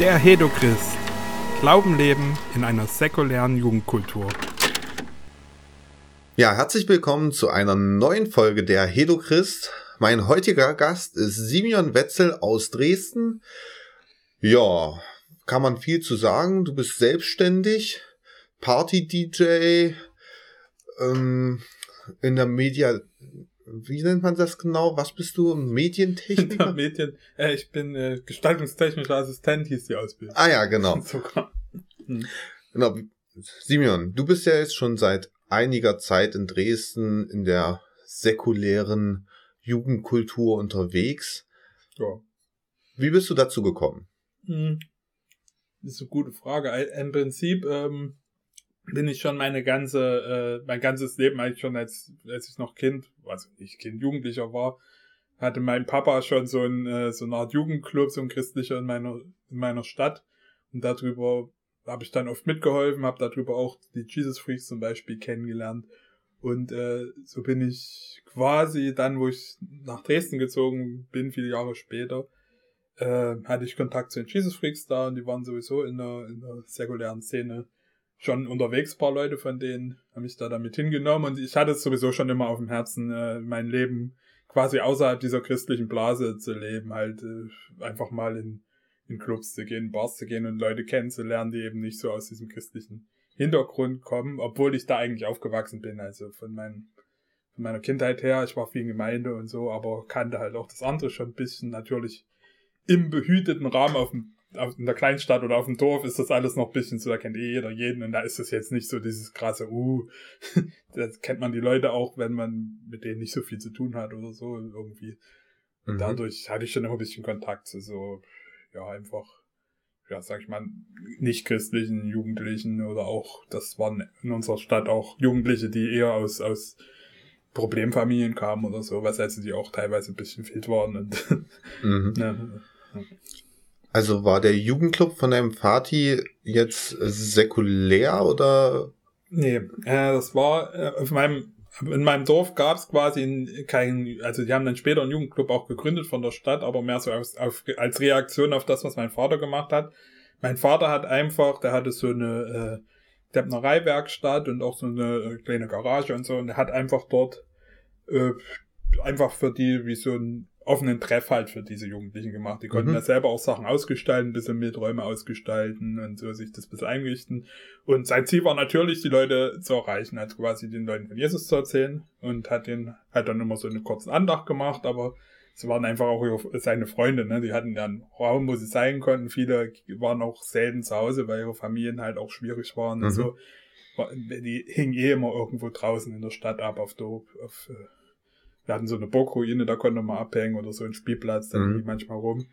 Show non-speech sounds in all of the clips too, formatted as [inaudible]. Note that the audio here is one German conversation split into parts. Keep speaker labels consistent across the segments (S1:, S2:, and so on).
S1: Der Hedochrist. Glauben leben in einer säkulären Jugendkultur.
S2: Ja, herzlich willkommen zu einer neuen Folge der Hedochrist. Mein heutiger Gast ist Simeon Wetzel aus Dresden. Ja, kann man viel zu sagen. Du bist selbstständig, Party-DJ, ähm, in der Media, wie nennt man das genau? Was bist du? Medientechniker? [laughs]
S1: Medien, äh, ich bin äh, gestaltungstechnischer Assistent, hieß die Ausbildung.
S2: Ah ja, genau. [laughs] Sogar. Hm. Genau. Simeon, du bist ja jetzt schon seit einiger Zeit in Dresden in der säkulären Jugendkultur unterwegs. Ja. Wie bist du dazu gekommen?
S1: Hm. Das ist eine gute Frage. Im Prinzip ähm, bin ich schon meine ganze, äh, mein ganzes Leben eigentlich schon als, als ich noch Kind, also nicht Kind, Jugendlicher war, hatte mein Papa schon so, ein, äh, so eine Art Jugendclub, so ein christlicher in meiner, in meiner Stadt. Und darüber habe ich dann oft mitgeholfen, habe darüber auch die Jesus Freaks zum Beispiel kennengelernt. Und äh, so bin ich quasi dann, wo ich nach Dresden gezogen bin, viele Jahre später, äh, hatte ich Kontakt zu den Jesus Freaks da und die waren sowieso in der, in der säkulären Szene schon unterwegs, paar Leute von denen haben mich da damit hingenommen und ich hatte es sowieso schon immer auf dem Herzen, äh, mein Leben quasi außerhalb dieser christlichen Blase zu leben, halt äh, einfach mal in, in Clubs zu gehen, Bars zu gehen und Leute kennenzulernen, die eben nicht so aus diesem christlichen Hintergrund kommen, obwohl ich da eigentlich aufgewachsen bin, also von, meinem, von meiner Kindheit her, ich war viel in Gemeinde und so, aber kannte halt auch das andere schon ein bisschen, natürlich im behüteten Rahmen auf dem in der Kleinstadt oder auf dem Dorf ist das alles noch ein bisschen so, da kennt eh jeder jeden und da ist es jetzt nicht so dieses krasse, uh, [laughs] das kennt man die Leute auch, wenn man mit denen nicht so viel zu tun hat oder so irgendwie. Und mhm. dadurch hatte ich schon immer ein bisschen Kontakt zu so, ja, einfach, ja, sag ich mal, nicht christlichen Jugendlichen oder auch, das waren in unserer Stadt auch Jugendliche, die eher aus, aus Problemfamilien kamen oder so, was also die auch teilweise ein bisschen wild waren und, [laughs] mhm. ja.
S2: Also war der Jugendclub von deinem Vati jetzt säkulär oder?
S1: Nee, äh, das war äh, auf meinem in meinem Dorf gab es quasi keinen, also die haben dann später einen Jugendclub auch gegründet von der Stadt, aber mehr so aus, auf, als Reaktion auf das, was mein Vater gemacht hat. Mein Vater hat einfach, der hatte so eine äh, Deppnereiwerkstatt und auch so eine äh, kleine Garage und so und er hat einfach dort äh, einfach für die wie so ein offenen Treff halt für diese Jugendlichen gemacht. Die konnten mhm. ja selber auch Sachen ausgestalten, ein bisschen Miträume ausgestalten und so sich das ein bisschen einrichten. Und sein Ziel war natürlich, die Leute zu erreichen, also quasi den Leuten von Jesus zu erzählen und hat den halt dann immer so eine kurze Andacht gemacht, aber es waren einfach auch seine Freunde, ne? Die hatten ja einen Raum, wo sie sein konnten. Viele waren auch selten zu Hause, weil ihre Familien halt auch schwierig waren mhm. und so. Die hingen eh immer irgendwo draußen in der Stadt ab auf, der, auf äh, wir hatten so eine Burgruine, da konnte man abhängen oder so ein Spielplatz, da mhm. manchmal rum.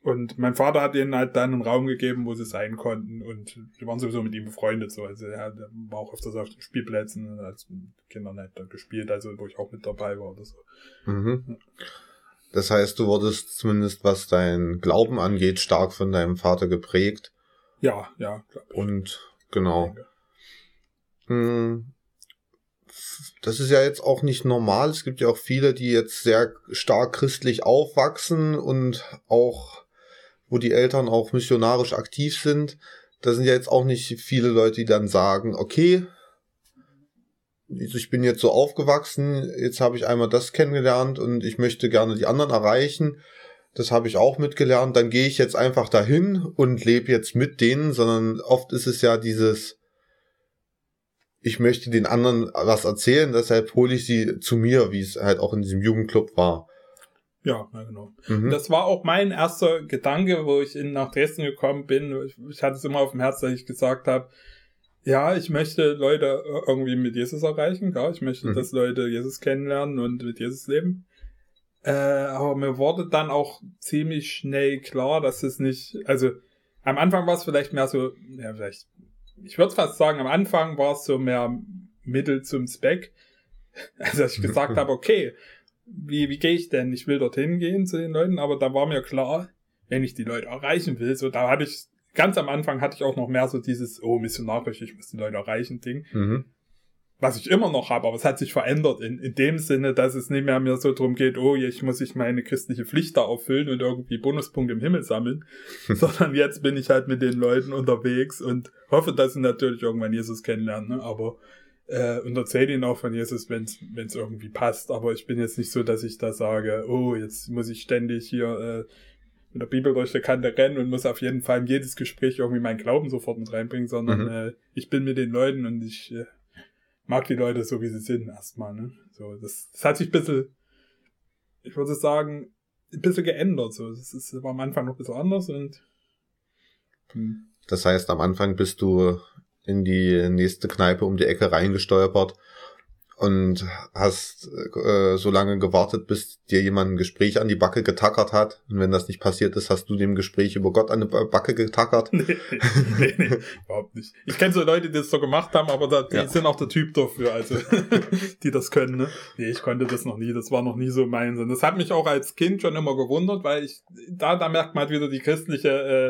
S1: Und mein Vater hat ihnen halt dann einen Raum gegeben, wo sie sein konnten und wir waren sowieso mit ihm befreundet so. Also er war auch öfters auf den Spielplätzen als Kinder halt da gespielt, also wo ich auch mit dabei war oder so.
S2: Mhm. Das heißt, du wurdest zumindest, was dein Glauben angeht, stark von deinem Vater geprägt.
S1: Ja, ja,
S2: glaube ich. Und genau. Hm, das ist ja jetzt auch nicht normal. Es gibt ja auch viele, die jetzt sehr stark christlich aufwachsen und auch, wo die Eltern auch missionarisch aktiv sind. Da sind ja jetzt auch nicht viele Leute, die dann sagen, okay, ich bin jetzt so aufgewachsen, jetzt habe ich einmal das kennengelernt und ich möchte gerne die anderen erreichen. Das habe ich auch mitgelernt. Dann gehe ich jetzt einfach dahin und lebe jetzt mit denen, sondern oft ist es ja dieses, ich möchte den anderen was erzählen, deshalb hole ich sie zu mir, wie es halt auch in diesem Jugendclub war.
S1: Ja, genau. Mhm. Das war auch mein erster Gedanke, wo ich in, nach Dresden gekommen bin. Ich, ich hatte es immer auf dem Herzen, dass ich gesagt habe, ja, ich möchte Leute irgendwie mit Jesus erreichen, klar. Ich möchte, mhm. dass Leute Jesus kennenlernen und mit Jesus leben. Äh, aber mir wurde dann auch ziemlich schnell klar, dass es nicht, also am Anfang war es vielleicht mehr so, ja, vielleicht ich würde fast sagen, am Anfang war es so mehr Mittel zum Zweck. [laughs] Also dass ich gesagt [laughs] habe, okay, wie, wie gehe ich denn? Ich will dorthin gehen zu den Leuten, aber da war mir klar, wenn ich die Leute erreichen will, so da hatte ich, ganz am Anfang hatte ich auch noch mehr so dieses, oh, missionarisch, ich muss die Leute erreichen Ding. Mhm. Was ich immer noch habe, aber es hat sich verändert in, in dem Sinne, dass es nicht mehr mir so drum geht, oh, ich muss ich meine christliche Pflicht da erfüllen und irgendwie Bonuspunkte im Himmel sammeln, [laughs] sondern jetzt bin ich halt mit den Leuten unterwegs und hoffe, dass sie natürlich irgendwann Jesus kennenlernen, ne? aber äh, und erzähle ihnen auch von Jesus, wenn es irgendwie passt, aber ich bin jetzt nicht so, dass ich da sage, oh, jetzt muss ich ständig hier äh, mit der Bibel durch die Kante rennen und muss auf jeden Fall in jedes Gespräch irgendwie meinen Glauben sofort mit reinbringen, sondern mhm. äh, ich bin mit den Leuten und ich äh, mag die Leute so, wie sie sind, erstmal. Ne? So, das, das hat sich ein bisschen, ich würde sagen, ein bisschen geändert. So. Das, ist, das war am Anfang noch ein bisschen anders und.
S2: Hm. Das heißt, am Anfang bist du in die nächste Kneipe um die Ecke reingestolpert und hast äh, so lange gewartet, bis dir jemand ein Gespräch an die Backe getackert hat. Und wenn das nicht passiert ist, hast du dem Gespräch über Gott an die Backe getackert. [laughs] Nee,
S1: nee, nee überhaupt nicht. Ich kenne so Leute, die das so gemacht haben, aber da, die ja. sind auch der Typ dafür, also [laughs] die das können. Ne? Nee, ich konnte das noch nie. Das war noch nie so mein Sinn. Das hat mich auch als Kind schon immer gewundert, weil ich da, da merkt man halt wieder die christliche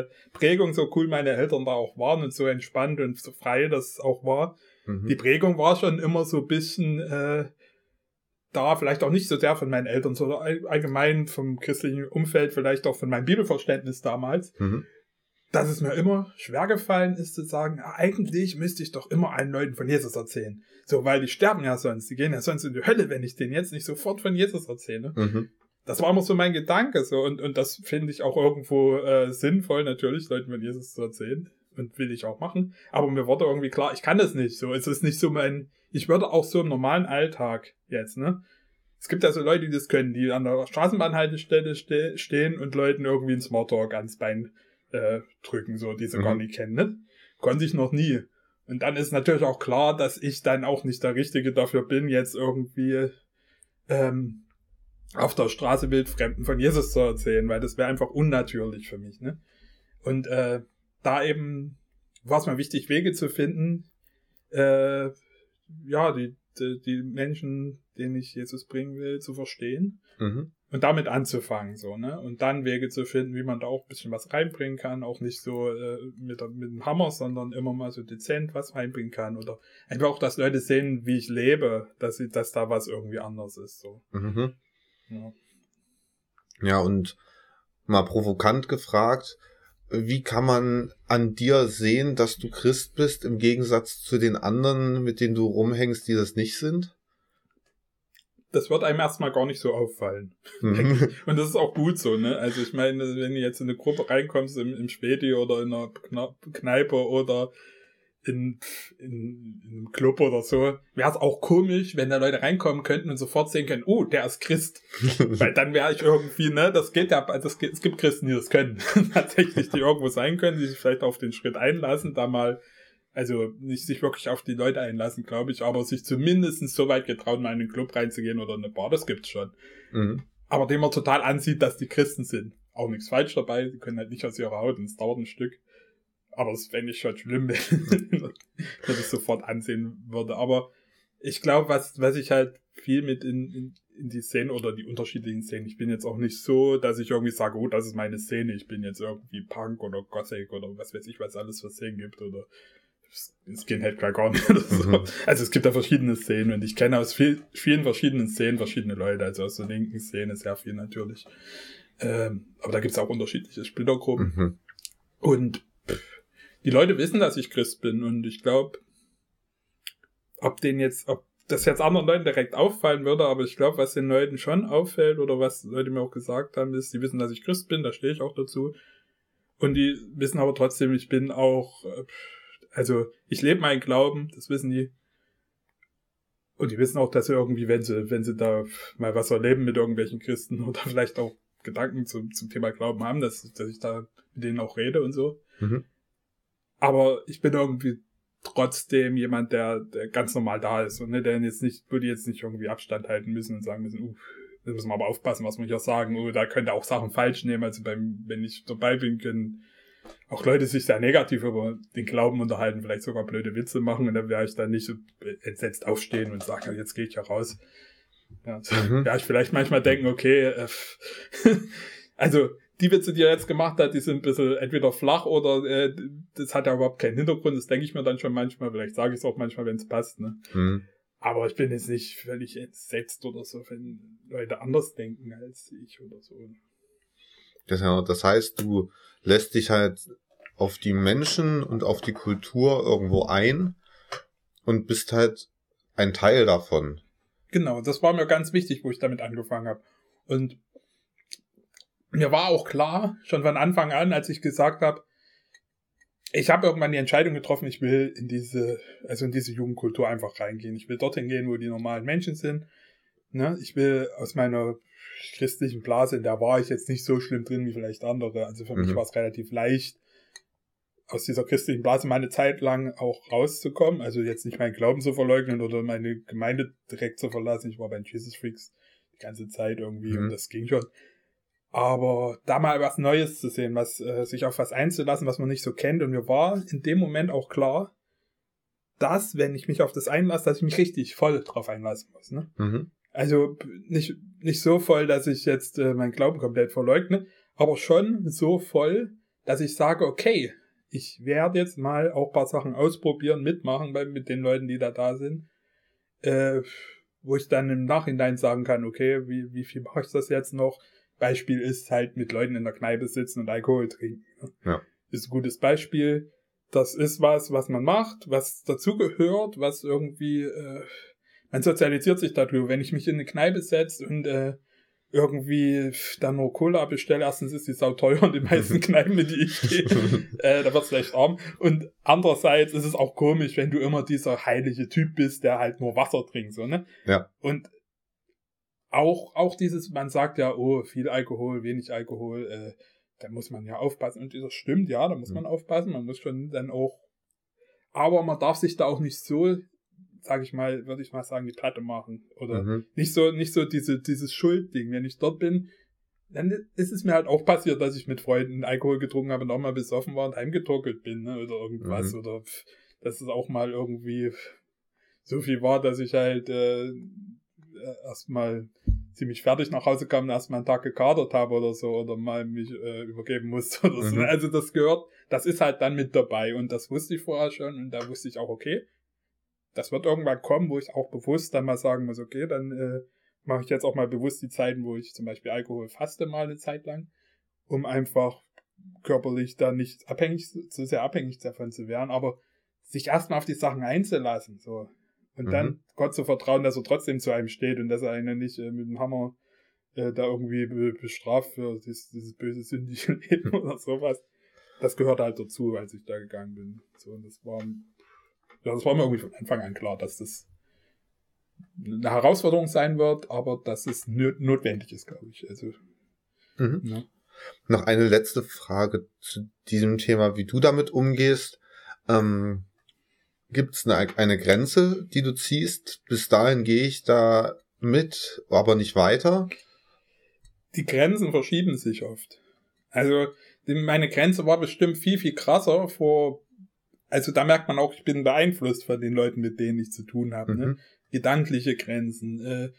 S1: äh, Prägung, so cool meine Eltern da auch waren und so entspannt und so frei das auch war Mhm. Die Prägung war schon immer so ein bisschen äh, da, vielleicht auch nicht so sehr von meinen Eltern, sondern allgemein vom christlichen Umfeld, vielleicht auch von meinem Bibelverständnis damals. Mhm. Dass es mir immer schwer gefallen ist zu sagen, eigentlich müsste ich doch immer allen Leuten von Jesus erzählen. So, weil die sterben ja sonst, die gehen ja sonst in die Hölle, wenn ich denen jetzt nicht sofort von Jesus erzähle. Mhm. Das war immer so mein Gedanke, so, und, und das finde ich auch irgendwo äh, sinnvoll, natürlich, Leuten von Jesus zu erzählen und will ich auch machen. Aber mir wurde irgendwie klar, ich kann das nicht. So, es ist nicht so mein, ich würde auch so im normalen Alltag jetzt, ne? Es gibt ja so Leute, die das können, die an der Straßenbahnhaltestelle ste stehen und Leuten irgendwie ein Smalltalk ans Bein äh, drücken, so, die sie mhm. gar nicht kennen, ne? Konnte ich noch nie. Und dann ist natürlich auch klar, dass ich dann auch nicht der Richtige dafür bin, jetzt irgendwie ähm, auf der Straße Wildfremden von Jesus zu erzählen, weil das wäre einfach unnatürlich für mich, ne? Und äh, da eben war es mir wichtig, Wege zu finden, äh, ja, die, die, die Menschen, denen ich Jesus bringen will, zu verstehen mhm. und damit anzufangen, so, ne? Und dann Wege zu finden, wie man da auch ein bisschen was reinbringen kann, auch nicht so äh, mit, mit dem Hammer, sondern immer mal so dezent was reinbringen kann oder einfach auch, dass Leute sehen, wie ich lebe, dass, sie, dass da was irgendwie anders ist, so. Mhm.
S2: Ja. ja, und mal provokant gefragt, wie kann man an dir sehen, dass du Christ bist, im Gegensatz zu den anderen, mit denen du rumhängst, die das nicht sind?
S1: Das wird einem erstmal gar nicht so auffallen. Mhm. [laughs] Und das ist auch gut so, ne? Also ich meine, wenn du jetzt in eine Gruppe reinkommst im, im Späti oder in einer Kneipe oder in, in, in einem Club oder so, wäre es auch komisch, wenn da Leute reinkommen könnten und sofort sehen können, oh, der ist Christ. [laughs] Weil dann wäre ich irgendwie, ne, das geht ja, also es, es gibt Christen, die das können. [laughs] Tatsächlich, die irgendwo sein können, die sich vielleicht auf den Schritt einlassen, da mal, also nicht sich wirklich auf die Leute einlassen, glaube ich, aber sich zumindest so weit getrauen, mal in einen Club reinzugehen oder in eine Bar, das gibt's schon. Mhm. Aber dem man total ansieht, dass die Christen sind. Auch nichts falsch dabei, die können halt nicht aus ihrer Haut und es dauert ein Stück. Aber das fände ich schon schlimm, [laughs] wenn ich sofort ansehen würde. Aber ich glaube, was, was ich halt viel mit in, in, in die Szene oder die unterschiedlichen Szenen, ich bin jetzt auch nicht so, dass ich irgendwie sage, oh, das ist meine Szene, ich bin jetzt irgendwie Punk oder Gothic oder was weiß ich, was alles für Szenen gibt oder Skinhead klar gar nicht. Mhm. Also es gibt da verschiedene Szenen und ich kenne aus viel, vielen verschiedenen Szenen verschiedene Leute, also aus der linken Szene sehr viel natürlich. Ähm, aber da gibt es auch unterschiedliche Splittergruppen. Mhm. Und die Leute wissen, dass ich Christ bin und ich glaube, ob den jetzt, ob das jetzt anderen Leuten direkt auffallen würde, aber ich glaube, was den Leuten schon auffällt oder was Leute mir auch gesagt haben, ist, die wissen, dass ich Christ bin, da stehe ich auch dazu. Und die wissen aber trotzdem, ich bin auch, äh, also ich lebe meinen Glauben, das wissen die. Und die wissen auch, dass sie irgendwie, wenn sie, wenn sie da mal was erleben mit irgendwelchen Christen [laughs] oder vielleicht auch Gedanken zum, zum Thema Glauben haben, dass, dass ich da mit denen auch rede und so. Mhm. Aber ich bin irgendwie trotzdem jemand, der, der ganz normal da ist und ne, der jetzt nicht, würde jetzt nicht irgendwie Abstand halten müssen und sagen müssen, uh, da müssen wir aber aufpassen, was wir hier sagen, oh, da könnte auch Sachen falsch nehmen. Also beim, wenn ich dabei bin, können auch Leute sich sehr negativ über den Glauben unterhalten, vielleicht sogar blöde Witze machen und dann wäre ich dann nicht so entsetzt aufstehen und sagen, jetzt gehe ich ja raus. Ja, mhm. ja, ich vielleicht manchmal denken, okay, äh, [laughs] also die Witze, die er jetzt gemacht hat, die sind ein bisschen entweder flach oder äh, das hat ja überhaupt keinen Hintergrund. Das denke ich mir dann schon manchmal. Vielleicht sage ich es auch manchmal, wenn es passt. Ne? Mhm. Aber ich bin jetzt nicht völlig entsetzt oder so, wenn Leute anders denken als ich oder so.
S2: Das, das heißt, du lässt dich halt auf die Menschen und auf die Kultur irgendwo ein und bist halt ein Teil davon.
S1: Genau, das war mir ganz wichtig, wo ich damit angefangen habe. Und mir war auch klar, schon von Anfang an, als ich gesagt habe, ich habe irgendwann die Entscheidung getroffen, ich will in diese, also in diese Jugendkultur einfach reingehen. Ich will dorthin gehen, wo die normalen Menschen sind. Ne? Ich will aus meiner christlichen Blase, in der war ich jetzt nicht so schlimm drin wie vielleicht andere. Also für mhm. mich war es relativ leicht, aus dieser christlichen Blase meine Zeit lang auch rauszukommen. Also jetzt nicht meinen Glauben zu verleugnen oder meine Gemeinde direkt zu verlassen. Ich war bei den Jesus Freaks die ganze Zeit irgendwie mhm. und das ging schon. Aber da mal was Neues zu sehen, was äh, sich auf was einzulassen, was man nicht so kennt. Und mir war in dem Moment auch klar, dass, wenn ich mich auf das einlasse, dass ich mich richtig voll drauf einlassen muss. Ne? Mhm. Also nicht, nicht so voll, dass ich jetzt äh, meinen Glauben komplett verleugne, aber schon so voll, dass ich sage, okay, ich werde jetzt mal auch paar Sachen ausprobieren, mitmachen bei, mit den Leuten, die da da sind. Äh, wo ich dann im Nachhinein sagen kann, okay, wie, wie viel mache ich das jetzt noch? Beispiel ist halt mit Leuten in der Kneipe sitzen und Alkohol trinken. Ne? Ja. Ist ein gutes Beispiel. Das ist was, was man macht, was dazugehört, was irgendwie, äh, man sozialisiert sich darüber. Wenn ich mich in eine Kneipe setze und äh, irgendwie dann nur Cola bestelle, erstens ist die sau teuer und die meisten [laughs] Kneipen, in die ich gehe, äh, da wird's leicht arm. Und andererseits ist es auch komisch, wenn du immer dieser heilige Typ bist, der halt nur Wasser trinkt, so, ne?
S2: Ja.
S1: Und auch, auch dieses, man sagt ja, oh, viel Alkohol, wenig Alkohol, äh, da muss man ja aufpassen. Und das stimmt, ja, da muss man mhm. aufpassen. Man muss schon dann auch, aber man darf sich da auch nicht so, sag ich mal, würde ich mal sagen, die Platte machen. Oder mhm. nicht so, nicht so diese, dieses Schuldding. Wenn ich dort bin, dann ist es mir halt auch passiert, dass ich mit Freunden Alkohol getrunken habe und auch mal besoffen war und heimgetorkelt bin, ne, oder irgendwas. Mhm. Oder dass es auch mal irgendwie so viel war, dass ich halt äh, erstmal ziemlich fertig nach Hause kam und erstmal einen Tag gekadert habe oder so oder mal mich äh, übergeben musste [laughs] oder so. Mhm. Also das gehört, das ist halt dann mit dabei und das wusste ich vorher schon und da wusste ich auch, okay, das wird irgendwann kommen, wo ich auch bewusst dann mal sagen muss, okay, dann äh, mache ich jetzt auch mal bewusst die Zeiten, wo ich zum Beispiel Alkohol faste mal eine Zeit lang, um einfach körperlich da nicht abhängig, zu sehr abhängig davon zu werden, aber sich erstmal auf die Sachen einzulassen, so. Und mhm. dann Gott zu vertrauen, dass er trotzdem zu einem steht und dass er einen nicht äh, mit dem Hammer äh, da irgendwie be bestraft für dieses, dieses böse, sündige Leben [laughs] oder sowas. Das gehört halt dazu, als ich da gegangen bin. So, und das war, ja, das war mir irgendwie von Anfang an klar, dass das eine Herausforderung sein wird, aber dass es notwendig ist, glaube ich. Also,
S2: mhm. ja. Noch eine letzte Frage zu diesem Thema, wie du damit umgehst. Ähm, Gibt es eine, eine Grenze, die du ziehst? Bis dahin gehe ich da mit, aber nicht weiter?
S1: Die Grenzen verschieben sich oft. Also meine Grenze war bestimmt viel, viel krasser vor. Also da merkt man auch, ich bin beeinflusst von den Leuten, mit denen ich zu tun habe. Ne? Mhm. Ne? Gedankliche Grenzen. Äh,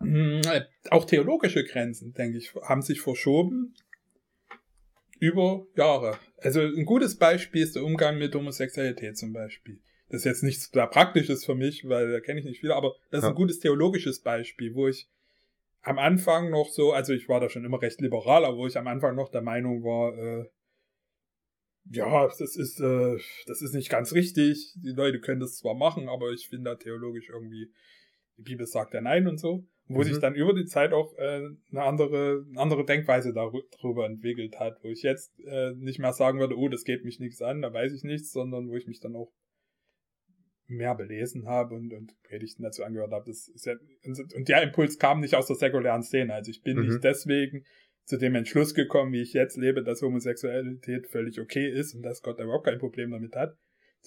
S1: äh, auch theologische Grenzen, denke ich, haben sich verschoben über Jahre. Also ein gutes Beispiel ist der Umgang mit Homosexualität zum Beispiel. Das ist jetzt nichts da Praktisches für mich, weil da kenne ich nicht viele, aber das ist ja. ein gutes theologisches Beispiel, wo ich am Anfang noch so, also ich war da schon immer recht liberal, aber wo ich am Anfang noch der Meinung war, äh, ja, das ist, äh, das ist nicht ganz richtig. Die Leute können das zwar machen, aber ich finde da theologisch irgendwie, die Bibel sagt ja nein und so wo mhm. sich dann über die Zeit auch äh, eine andere eine andere Denkweise darüber entwickelt hat, wo ich jetzt äh, nicht mehr sagen würde, oh, das geht mich nichts an, da weiß ich nichts, sondern wo ich mich dann auch mehr belesen habe und, und Predigten dazu angehört habe. Das ist ja, und der Impuls kam nicht aus der säkulären Szene. Also ich bin mhm. nicht deswegen zu dem Entschluss gekommen, wie ich jetzt lebe, dass Homosexualität völlig okay ist und dass Gott da überhaupt kein Problem damit hat,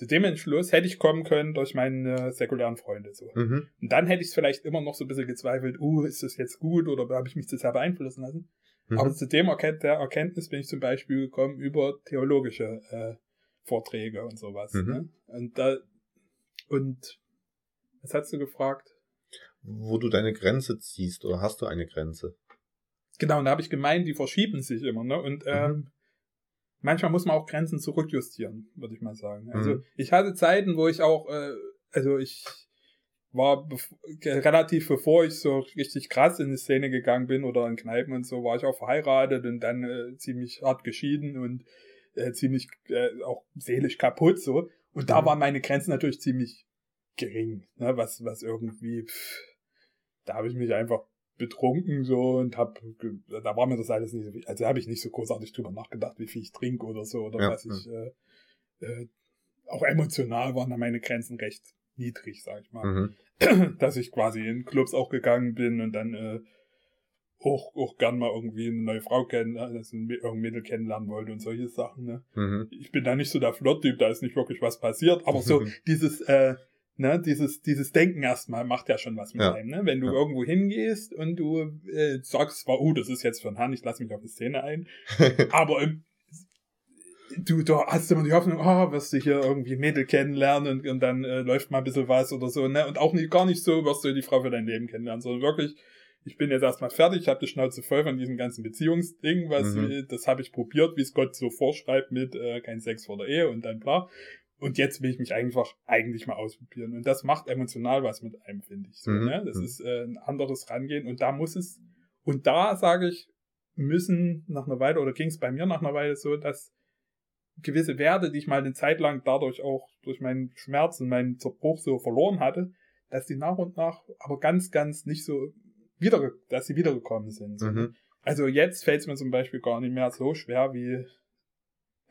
S1: zu dem Entschluss hätte ich kommen können durch meine säkulären Freunde so. Mhm. Und dann hätte ich es vielleicht immer noch so ein bisschen gezweifelt, uh, ist das jetzt gut oder habe ich mich zu sehr beeinflussen lassen? Mhm. Aber zu dem Erkennt der Erkenntnis bin ich zum Beispiel gekommen über theologische äh, Vorträge und sowas. Mhm. Ne? Und da und was hast du gefragt?
S2: Wo du deine Grenze ziehst oder hast du eine Grenze?
S1: Genau, und da habe ich gemeint, die verschieben sich immer, ne? Und mhm. ähm, manchmal muss man auch Grenzen zurückjustieren, würde ich mal sagen. Also mhm. ich hatte Zeiten, wo ich auch, äh, also ich war relativ bevor ich so richtig krass in die Szene gegangen bin oder in Kneipen und so, war ich auch verheiratet und dann äh, ziemlich hart geschieden und äh, ziemlich äh, auch seelisch kaputt so. Und da mhm. waren meine Grenzen natürlich ziemlich gering, ne, was, was irgendwie, pff, da habe ich mich einfach betrunken so und hab, da war mir das alles nicht so, also habe ich nicht so großartig drüber nachgedacht, wie viel ich trinke oder so oder ja, was ich, äh, äh, auch emotional waren da meine Grenzen recht niedrig, sag ich mal. Mhm. [clears throat] Dass ich quasi in Clubs auch gegangen bin und dann äh, auch, auch gern mal irgendwie eine neue Frau kennen, also irgendein Mädel kennenlernen wollte und solche Sachen. Ne? Mhm. Ich bin da nicht so der Flirt-Typ, da ist nicht wirklich was passiert, aber so [laughs] dieses, äh, ne, dieses, dieses Denken erstmal macht ja schon was mit ja. einem, ne? Wenn du ja. irgendwo hingehst und du äh, sagst zwar, oh, das ist jetzt für ein Herrn, ich lasse mich auf eine Szene ein, [laughs] aber im, du, du hast immer die Hoffnung, oh, wirst du hier irgendwie Mädel kennenlernen und, und dann äh, läuft mal ein bisschen was oder so, ne? Und auch nicht, gar nicht so, wirst du die Frau für dein Leben kennenlernen, sondern wirklich, ich bin jetzt erstmal fertig, ich habe die Schnauze voll von diesem ganzen Beziehungsding, was mhm. das habe ich probiert, wie es Gott so vorschreibt mit äh, kein Sex vor der Ehe und dann bla. Und jetzt will ich mich einfach eigentlich mal ausprobieren. Und das macht emotional was mit einem, finde ich. So, mhm. ne? Das mhm. ist äh, ein anderes Rangehen. Und da muss es, und da sage ich, müssen nach einer Weile, oder ging es bei mir nach einer Weile so, dass gewisse Werte, die ich mal eine Zeit lang dadurch auch durch meinen Schmerz und meinen Zerbruch so verloren hatte, dass die nach und nach aber ganz, ganz nicht so wieder, dass sie wiedergekommen sind. Ne? Mhm. Also jetzt fällt es mir zum Beispiel gar nicht mehr so schwer wie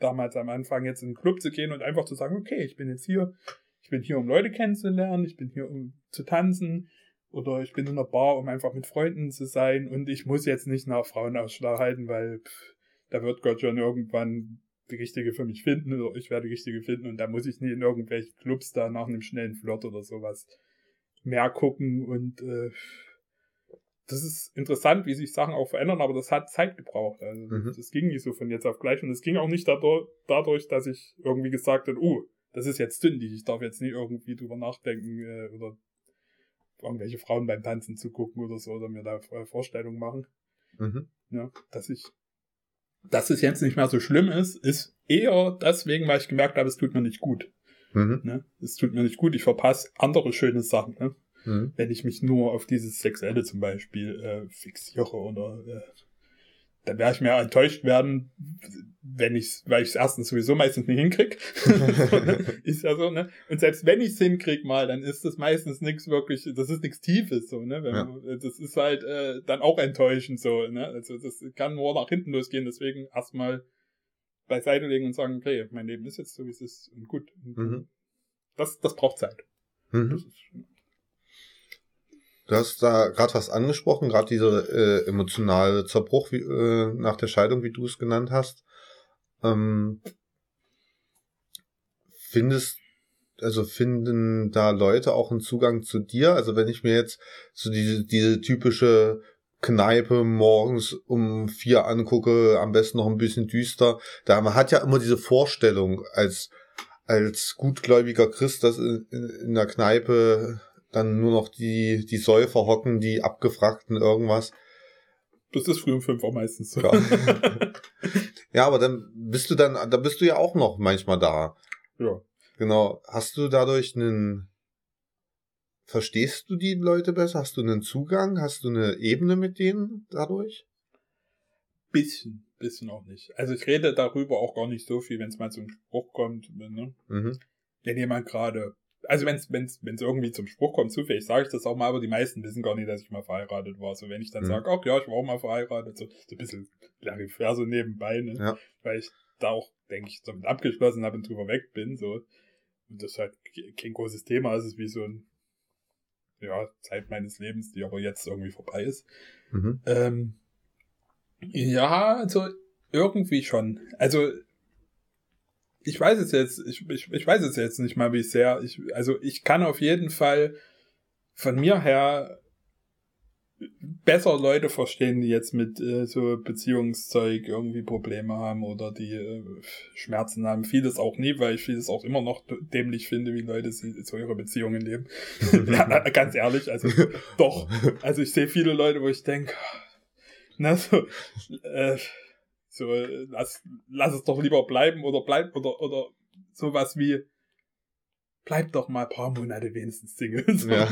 S1: damals am Anfang jetzt in den Club zu gehen und einfach zu sagen, okay, ich bin jetzt hier, ich bin hier, um Leute kennenzulernen, ich bin hier, um zu tanzen oder ich bin in einer Bar, um einfach mit Freunden zu sein und ich muss jetzt nicht nach Frauenausschlag halten, weil pff, da wird Gott schon irgendwann die richtige für mich finden oder ich werde die richtige finden und da muss ich nie in irgendwelche Clubs da nach einem schnellen Flirt oder sowas mehr gucken und äh, das ist interessant, wie sich Sachen auch verändern, aber das hat Zeit gebraucht. Also mhm. das ging nicht so von jetzt auf gleich und es ging auch nicht dadurch, dass ich irgendwie gesagt habe, oh, das ist jetzt dündig, ich darf jetzt nie irgendwie drüber nachdenken äh, oder irgendwelche Frauen beim Tanzen zu gucken oder so oder mir da Vorstellungen machen. Mhm. Ja, dass ich, dass es jetzt nicht mehr so schlimm ist, ist eher deswegen, weil ich gemerkt habe, es tut mir nicht gut. Mhm. Ne? Es tut mir nicht gut, ich verpasse andere schöne Sachen. Ne? Mhm. Wenn ich mich nur auf dieses Sexuelle zum Beispiel äh, fixiere oder äh, dann werde ich mir enttäuscht werden, wenn ich weil ich es erstens sowieso meistens nicht hinkrieg. [laughs] ist ja so, ne? Und selbst wenn ich es hinkrieg mal, dann ist das meistens nichts wirklich, das ist nichts Tiefes, so, ne? Ja. man, das ist halt äh, dann auch enttäuschend so, ne? Also das kann nur nach hinten losgehen, deswegen erstmal beiseite legen und sagen, okay, mein Leben ist jetzt so, wie es ist und gut. Mhm. Das, das braucht Zeit. Mhm. Das ist,
S2: Du hast da gerade was angesprochen, gerade dieser äh, emotionale Zerbruch wie, äh, nach der Scheidung, wie du es genannt hast. Ähm, findest, also finden da Leute auch einen Zugang zu dir? Also wenn ich mir jetzt so diese, diese typische Kneipe morgens um vier angucke, am besten noch ein bisschen düster, da man hat ja immer diese Vorstellung als als gutgläubiger Christ, dass in, in, in der Kneipe dann nur noch die, die Säufer hocken, die abgefragten irgendwas.
S1: Das ist früh um fünf auch meistens so.
S2: Ja. [laughs] [laughs] ja, aber dann bist du dann, da bist du ja auch noch manchmal da.
S1: Ja.
S2: Genau. Hast du dadurch einen, verstehst du die Leute besser? Hast du einen Zugang? Hast du eine Ebene mit denen dadurch?
S1: Bisschen, bisschen auch nicht. Also ich rede darüber auch gar nicht so viel, wenn es mal zum Spruch kommt, ne? Mhm. Wenn jemand gerade also wenn es wenn's, wenn's irgendwie zum Spruch kommt, zufällig sage ich das auch mal, aber die meisten wissen gar nicht, dass ich mal verheiratet war. So wenn ich dann mhm. sage, ach ja, ich war auch mal verheiratet, so, so ein bisschen Larifär so nebenbei, ne? Ja. Weil ich da auch, denke ich, damit abgeschlossen habe und drüber weg bin, so. Und das ist halt kein großes Thema, es ist wie so ein, ja, Zeit meines Lebens, die aber jetzt irgendwie vorbei ist. Mhm. Ähm, ja, also irgendwie schon. Also ich weiß es jetzt, ich, ich, ich weiß es jetzt nicht mal, wie sehr. Ich, also ich kann auf jeden Fall von mir her besser Leute verstehen, die jetzt mit äh, so Beziehungszeug irgendwie Probleme haben oder die äh, Schmerzen haben. Vieles auch nie, weil ich vieles auch immer noch dämlich finde, wie Leute so ihre Beziehungen leben. [laughs] [laughs] Ganz ehrlich, also doch. Also ich sehe viele Leute, wo ich denke, na so, äh, so, lass, lass es doch lieber bleiben oder bleib oder, oder sowas wie, bleib doch mal ein paar Monate wenigstens Single. [laughs] So ja.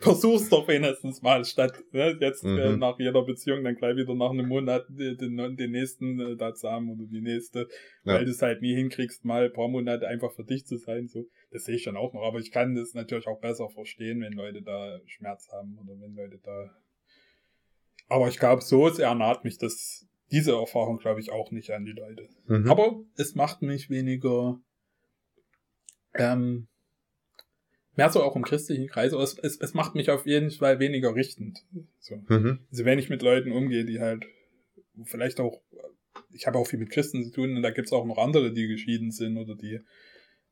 S1: Versuch's doch wenigstens mal, statt ne, jetzt äh, mhm. äh, nach jeder Beziehung dann gleich wieder nach einem Monat den, den, den nächsten äh, da zu haben oder die nächste, ja. weil du es halt nie hinkriegst, mal ein paar Monate einfach für dich zu sein. So, das sehe ich schon auch noch. Aber ich kann das natürlich auch besser verstehen, wenn Leute da Schmerz haben oder wenn Leute da. Aber ich glaube, so sehr naht mich das, diese Erfahrung, glaube ich, auch nicht an die Leute. Mhm. Aber es macht mich weniger ähm, mehr so auch im christlichen Kreis, aber es, es, es macht mich auf jeden Fall weniger richtend. So. Mhm. Also wenn ich mit Leuten umgehe, die halt vielleicht auch, ich habe auch viel mit Christen zu tun und da gibt's auch noch andere, die geschieden sind oder die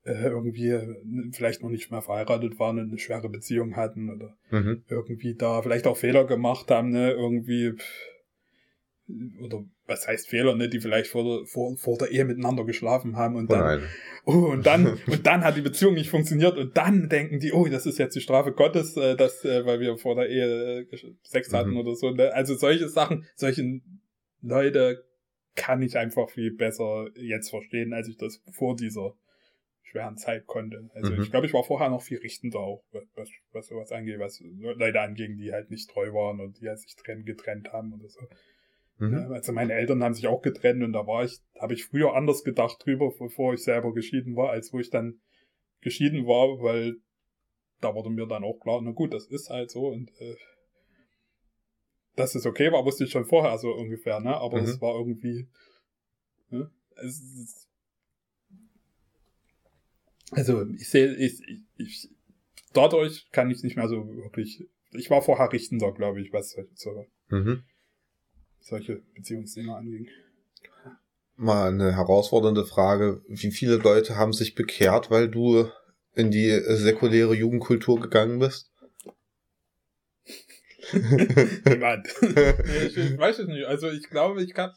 S1: äh, irgendwie vielleicht noch nicht mehr verheiratet waren und eine schwere Beziehung hatten oder mhm. irgendwie da vielleicht auch Fehler gemacht haben, ne, irgendwie pff, oder was heißt Fehler, ne, die vielleicht vor der, vor, vor der Ehe miteinander geschlafen haben und dann, oh, und dann, [laughs] und dann hat die Beziehung nicht funktioniert und dann denken die, oh, das ist jetzt die Strafe Gottes, äh, dass, äh, weil wir vor der Ehe äh, Sex hatten mhm. oder so. Ne? Also solche Sachen, solche Leute kann ich einfach viel besser jetzt verstehen, als ich das vor dieser schweren Zeit konnte. Also mhm. ich glaube, ich war vorher noch viel richtender auch, was, was sowas angeht, was Leute anging, die halt nicht treu waren und die halt sich getrennt haben oder so. Mhm. Also meine Eltern haben sich auch getrennt und da war ich, habe ich früher anders gedacht drüber, bevor ich selber geschieden war, als wo ich dann geschieden war, weil da wurde mir dann auch klar, na gut, das ist halt so und äh, dass es okay war, wusste ich schon vorher so ungefähr, ne? Aber mhm. es war irgendwie, ne? es ist, also ich sehe, ich, ich, ich, dadurch kann ich nicht mehr so wirklich, ich war vorher richtender, glaube ich, was so mhm solche Beziehungsthemen anging.
S2: Mal eine herausfordernde Frage. Wie viele Leute haben sich bekehrt, weil du in die säkuläre Jugendkultur gegangen bist? [laughs]
S1: Niemand. [laughs] ich, ich weiß es nicht. Also ich glaube, ich kann,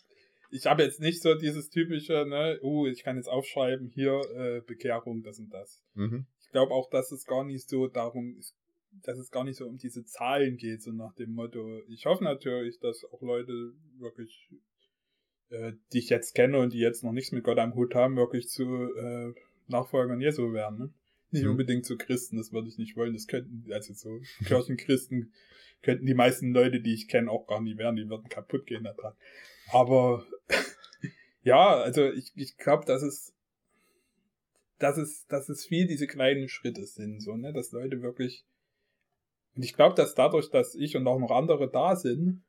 S1: ich habe jetzt nicht so dieses typische, ne, uh, ich kann jetzt aufschreiben, hier äh, Bekehrung, das und das. Mhm. Ich glaube auch, dass es gar nicht so darum, ist dass es gar nicht so um diese Zahlen geht, so nach dem Motto. Ich hoffe natürlich, dass auch Leute wirklich, äh, die ich jetzt kenne und die jetzt noch nichts mit Gott am Hut haben, wirklich zu äh, Nachfolgern Jesu werden. Ne? Nicht mhm. unbedingt zu Christen, das würde ich nicht wollen. Das könnten, also so Kirchenchristen könnten die meisten Leute, die ich kenne, auch gar nicht werden. Die würden kaputt gehen da dran. Aber [laughs] ja, also ich, ich glaube, dass es dass es, dass es viel diese kleinen Schritte sind, so, ne, dass Leute wirklich und ich glaube, dass dadurch, dass ich und auch noch andere da sind,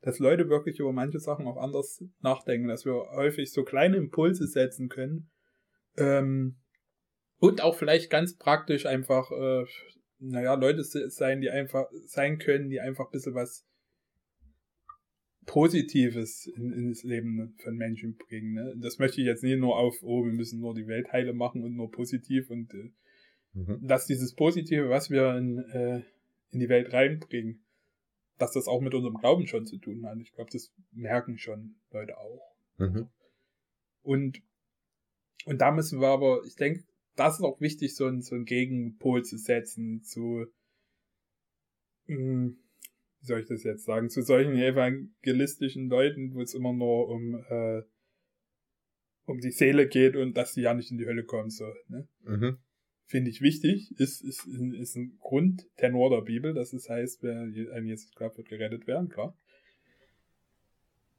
S1: dass Leute wirklich über manche Sachen auch anders nachdenken, dass wir häufig so kleine Impulse setzen können. Ähm, und auch vielleicht ganz praktisch einfach, äh, naja, Leute sein, die einfach sein können, die einfach ein bisschen was Positives in, in das Leben von Menschen bringen. Ne? Das möchte ich jetzt nicht nur auf, oh, wir müssen nur die Welt heile machen und nur positiv und äh, mhm. dass dieses Positive, was wir in, äh, in die Welt reinbringen, dass das auch mit unserem Glauben schon zu tun hat. Ich glaube, das merken schon Leute auch. Mhm. Und, und da müssen wir aber, ich denke, das ist auch wichtig, so ein, so ein Gegenpol zu setzen zu, mh, hm, wie soll ich das jetzt sagen, zu solchen evangelistischen Leuten, wo es immer nur um, äh, um die Seele geht und dass sie ja nicht in die Hölle kommen, so, ne? Mhm finde ich wichtig, ist, ist, ist ein Grundtenor der Bibel, das ist, heißt, wer an Jesus glaubt, wird gerettet werden, klar.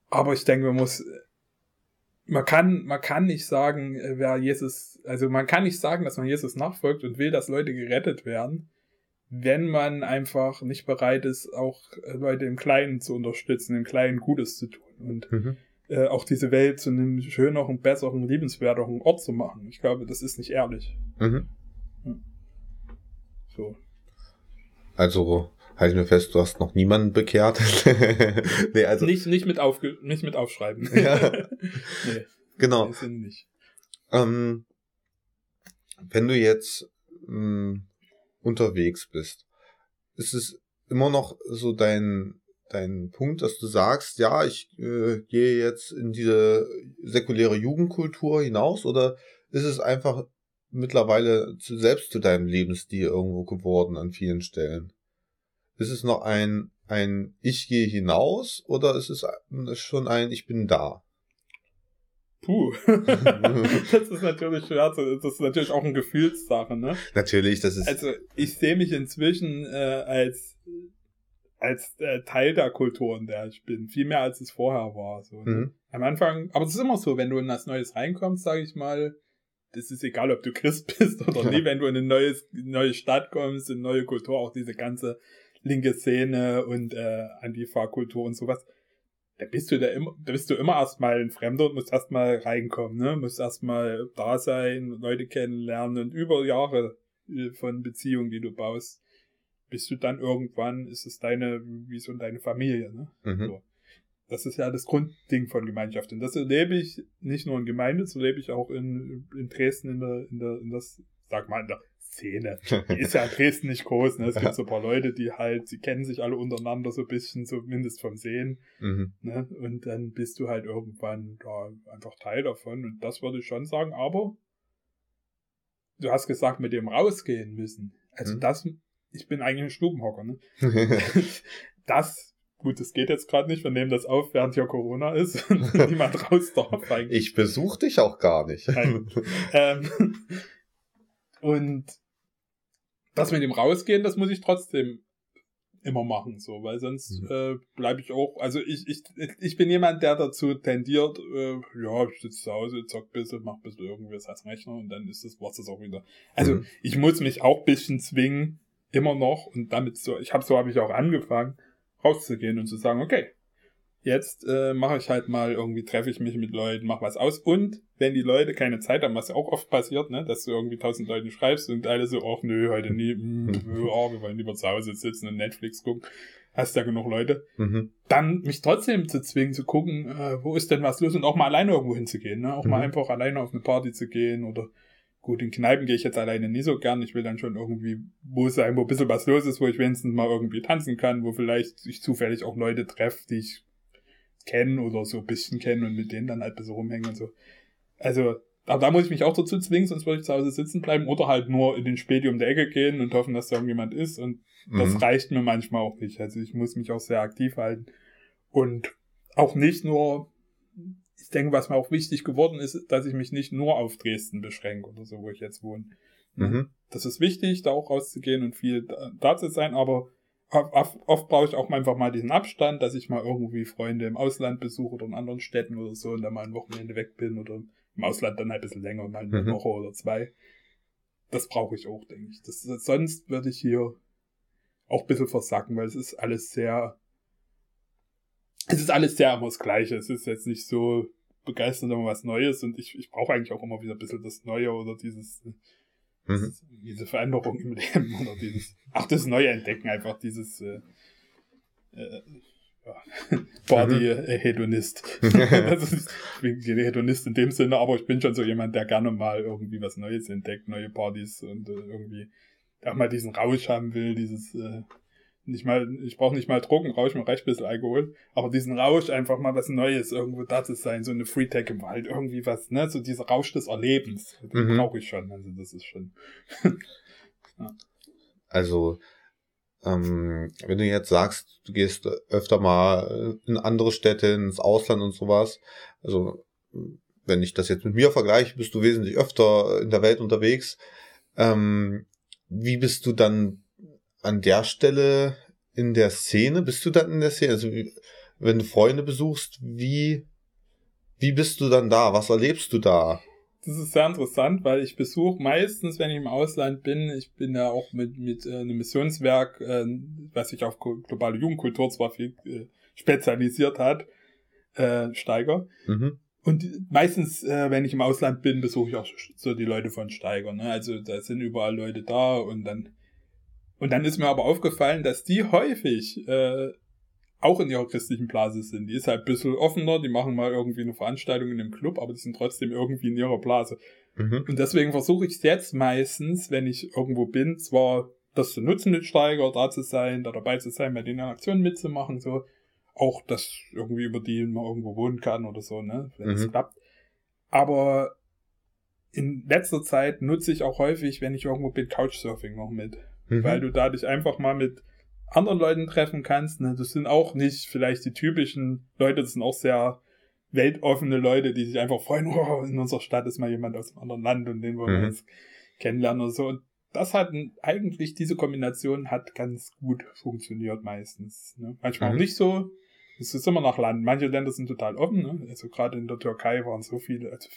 S1: Aber ich denke, man muss, man kann, man kann nicht sagen, wer Jesus, also man kann nicht sagen, dass man Jesus nachfolgt und will, dass Leute gerettet werden, wenn man einfach nicht bereit ist, auch Leute im Kleinen zu unterstützen, im Kleinen Gutes zu tun und mhm. äh, auch diese Welt zu einem schöneren, besseren, liebenswerteren Ort zu machen. Ich glaube, das ist nicht ehrlich. Mhm.
S2: So. Also, halte ich mir fest, du hast noch niemanden bekehrt. [laughs]
S1: nee, also. Nicht, nicht, mit, aufge nicht mit aufschreiben. ja. [laughs]
S2: nee, genau. Nicht. Ähm, wenn du jetzt mh, hm, unterwegs bist, ist es immer noch so dein, dein Punkt, dass du sagst, ja, ich äh, gehe jetzt in diese säkuläre Jugendkultur hinaus oder ist es einfach mittlerweile zu, selbst zu deinem Lebensstil irgendwo geworden an vielen Stellen? Ist es noch ein, ein Ich gehe hinaus oder ist es schon ein Ich bin da?
S1: Puh. [laughs] das ist natürlich schwer. Das ist natürlich auch eine Gefühlssache, ne?
S2: Natürlich, das ist.
S1: Also ich sehe mich inzwischen äh, als als äh, Teil der Kultur, in der ich bin, viel mehr als es vorher war. So, ne?
S2: Mhm.
S1: Am Anfang, aber es ist immer so, wenn du in was Neues reinkommst, sage ich mal, das ist egal, ob du Christ [laughs] bist oder
S2: Ja.
S1: nie, wenn du in eine neues, neue Stadt kommst, in eine neue Kultur, auch diese ganze linke Szene und äh, Antifa-Kultur und sowas, da bist du da immer, da bist du immer erstmal ein Fremder und musst erstmal reinkommen, ne? Musst erstmal da sein, Leute kennenlernen und über Jahre äh, von Beziehungen, die du baust, bist du dann irgendwann, ist es deine, wie so deine Familie, ne?
S2: Mhm.
S1: So. Das ist ja das Grundding von Gemeinschaft. Und das erlebe ich nicht nur in Gemeinde, das erlebe ich auch in, in Dresden in der, in der, in das, sag mal, in der Szene. Die ist ja in Dresden nicht groß, ne? Es gibt [laughs] so ein paar Leute, die halt, sie kennen sich alle untereinander so ein bisschen, zumindest vom Sehen,
S2: Mhm.
S1: ne? Und dann bist du halt irgendwann da einfach Teil davon. Und das würde ich schon sagen, aber du hast gesagt, mit dem rausgehen müssen. Also
S2: Mhm.
S1: das, ich bin eigentlich ein Stubenhocker, ne? [laughs] [laughs] das, gut, das geht jetzt gerade nicht, wir nehmen das auf, während hier Corona ist [laughs] und [laughs] niemand raus darf eigentlich.
S2: ich besuche dich auch gar nicht. [laughs]
S1: Ähm, und das mit dem Rausgehen, das muss ich trotzdem immer machen, so, weil sonst
S2: Mhm.
S1: äh, bleibe ich auch, also ich, ich, ich bin jemand, der dazu tendiert, äh, ja, ich sitze zu Hause, zock ein bisschen, mach ein bisschen irgendwas als Rechner und dann ist das, war's das auch wieder. Also
S2: Mhm.
S1: ich muss mich auch ein bisschen zwingen, immer noch, und damit so, ich habe so habe ich auch angefangen, rauszugehen und zu sagen, okay, jetzt äh, mache ich halt mal irgendwie, treffe ich mich mit Leuten, mach was aus. Und wenn die Leute keine Zeit haben, was ja auch oft passiert, ne, dass du irgendwie tausend Leute schreibst und alle so, ach nö, heute nie, mm, nö, oh, wir wollen lieber zu Hause sitzen und Netflix gucken, hast ja genug Leute,
S2: Mhm.
S1: dann mich trotzdem zu zwingen, zu gucken, äh, wo ist denn was los und auch mal alleine irgendwo hinzugehen, ne? Auch mal
S2: Mhm.
S1: einfach alleine auf eine Party zu gehen oder gut, in Kneipen gehe ich jetzt alleine nie so gern. Ich will dann schon irgendwie wo sein, wo ein bisschen was los ist, wo ich wenigstens mal irgendwie tanzen kann, wo vielleicht ich zufällig auch Leute treffe, die ich kenne oder so ein bisschen kenne und mit denen dann halt ein bisschen rumhängen und so. Also, aber da muss ich mich auch dazu zwingen, sonst würde ich zu Hause sitzen bleiben oder halt nur in den Späti um die Ecke gehen und hoffen, dass da irgendjemand ist und das
S2: Mhm.
S1: reicht mir manchmal auch nicht. Also ich muss mich auch sehr aktiv halten. Und auch nicht nur, ich denke, was mir auch wichtig geworden ist, dass ich mich nicht nur auf Dresden beschränke oder so, wo ich jetzt wohne.
S2: Mhm.
S1: Das ist wichtig, da auch rauszugehen und viel da, da zu sein, aber oft, oft brauche ich auch einfach mal diesen Abstand, dass ich mal irgendwie Freunde im Ausland besuche oder in anderen Städten oder so und dann mal ein Wochenende weg bin oder im Ausland dann halt ein bisschen länger, mal eine
S2: Mhm.
S1: Woche oder zwei. Das brauche ich auch, denke ich. Das, sonst würde ich hier auch ein bisschen versacken, weil es ist alles sehr, es ist alles sehr immer das Gleiche. Es ist jetzt nicht so begeisternd immer was Neues und ich, ich brauche eigentlich auch immer wieder ein bisschen das Neue oder dieses,
S2: Mhm.
S1: diese Veränderung im [laughs] Leben oder dieses, ach, das neue Entdecken einfach, dieses äh, äh, ja, [laughs] Body-Hedonist. [laughs] das ist, ich bin kein Hedonist in dem Sinne, aber ich bin schon so jemand, der gerne mal irgendwie was Neues entdeckt, neue Partys und äh, irgendwie auch mal diesen Rausch haben will, dieses äh, nicht mal, ich brauche nicht mal Drogenrausch, mir reicht ein bisschen Alkohol, aber diesen Rausch einfach mal was Neues irgendwo da zu sein, so eine Free Tech im Wald, irgendwie was, ne, so dieser Rausch des Erlebens, den
S2: Mhm.
S1: brauche ich schon, also das ist schon. [laughs]
S2: Also, ähm, wenn du jetzt sagst, du gehst öfter mal in andere Städte, ins Ausland und sowas, also wenn ich das jetzt mit mir vergleiche, bist du wesentlich öfter in der Welt unterwegs. Ähm, wie bist du dann an der Stelle in der Szene? Bist du dann in der Szene? Also, wenn du Freunde besuchst, wie, wie bist du dann da? Was erlebst du da?
S1: Das ist sehr interessant, weil ich besuche meistens, wenn ich im Ausland bin, ich bin ja auch mit, mit äh, einem Missionswerk, äh, was sich auf globale Jugendkultur zwar viel äh, spezialisiert hat, äh, Steiger.
S2: Mhm.
S1: Und meistens, äh, wenn ich im Ausland bin, besuche ich auch so die Leute von Steiger. Ne? Also da sind überall Leute da und dann und dann ist mir aber aufgefallen, dass die häufig äh, auch in ihrer christlichen Blase sind. Die ist halt ein bisschen offener, die machen mal irgendwie eine Veranstaltung in einem Club, aber die sind trotzdem irgendwie in ihrer Blase.
S2: Mhm.
S1: Und deswegen versuche ich es jetzt meistens, wenn ich irgendwo bin, zwar das zu nutzen mit Steiger, da zu sein, da dabei zu sein, bei den Aktionen mitzumachen, so. Auch, dass irgendwie über die man irgendwo wohnen kann oder so, ne, wenn es
S2: Mhm.
S1: klappt. Aber in letzter Zeit nutze ich auch häufig, wenn ich irgendwo bin, Couchsurfing noch mit.
S2: Mhm.
S1: Weil du dadurch einfach mal mit anderen Leuten treffen kannst. Ne? Das sind auch nicht vielleicht die typischen Leute, das sind auch sehr weltoffene Leute, die sich einfach freuen, oh, in unserer Stadt ist mal jemand aus einem anderen Land und den wollen wir
S2: Mhm.
S1: jetzt kennenlernen oder so. Und das hat eigentlich, diese Kombination hat ganz gut funktioniert meistens. Ne? Manchmal
S2: Mhm.
S1: auch nicht so. Es ist immer nach Land. Manche Länder sind total offen. Ne? Also gerade in der Türkei waren so viele, also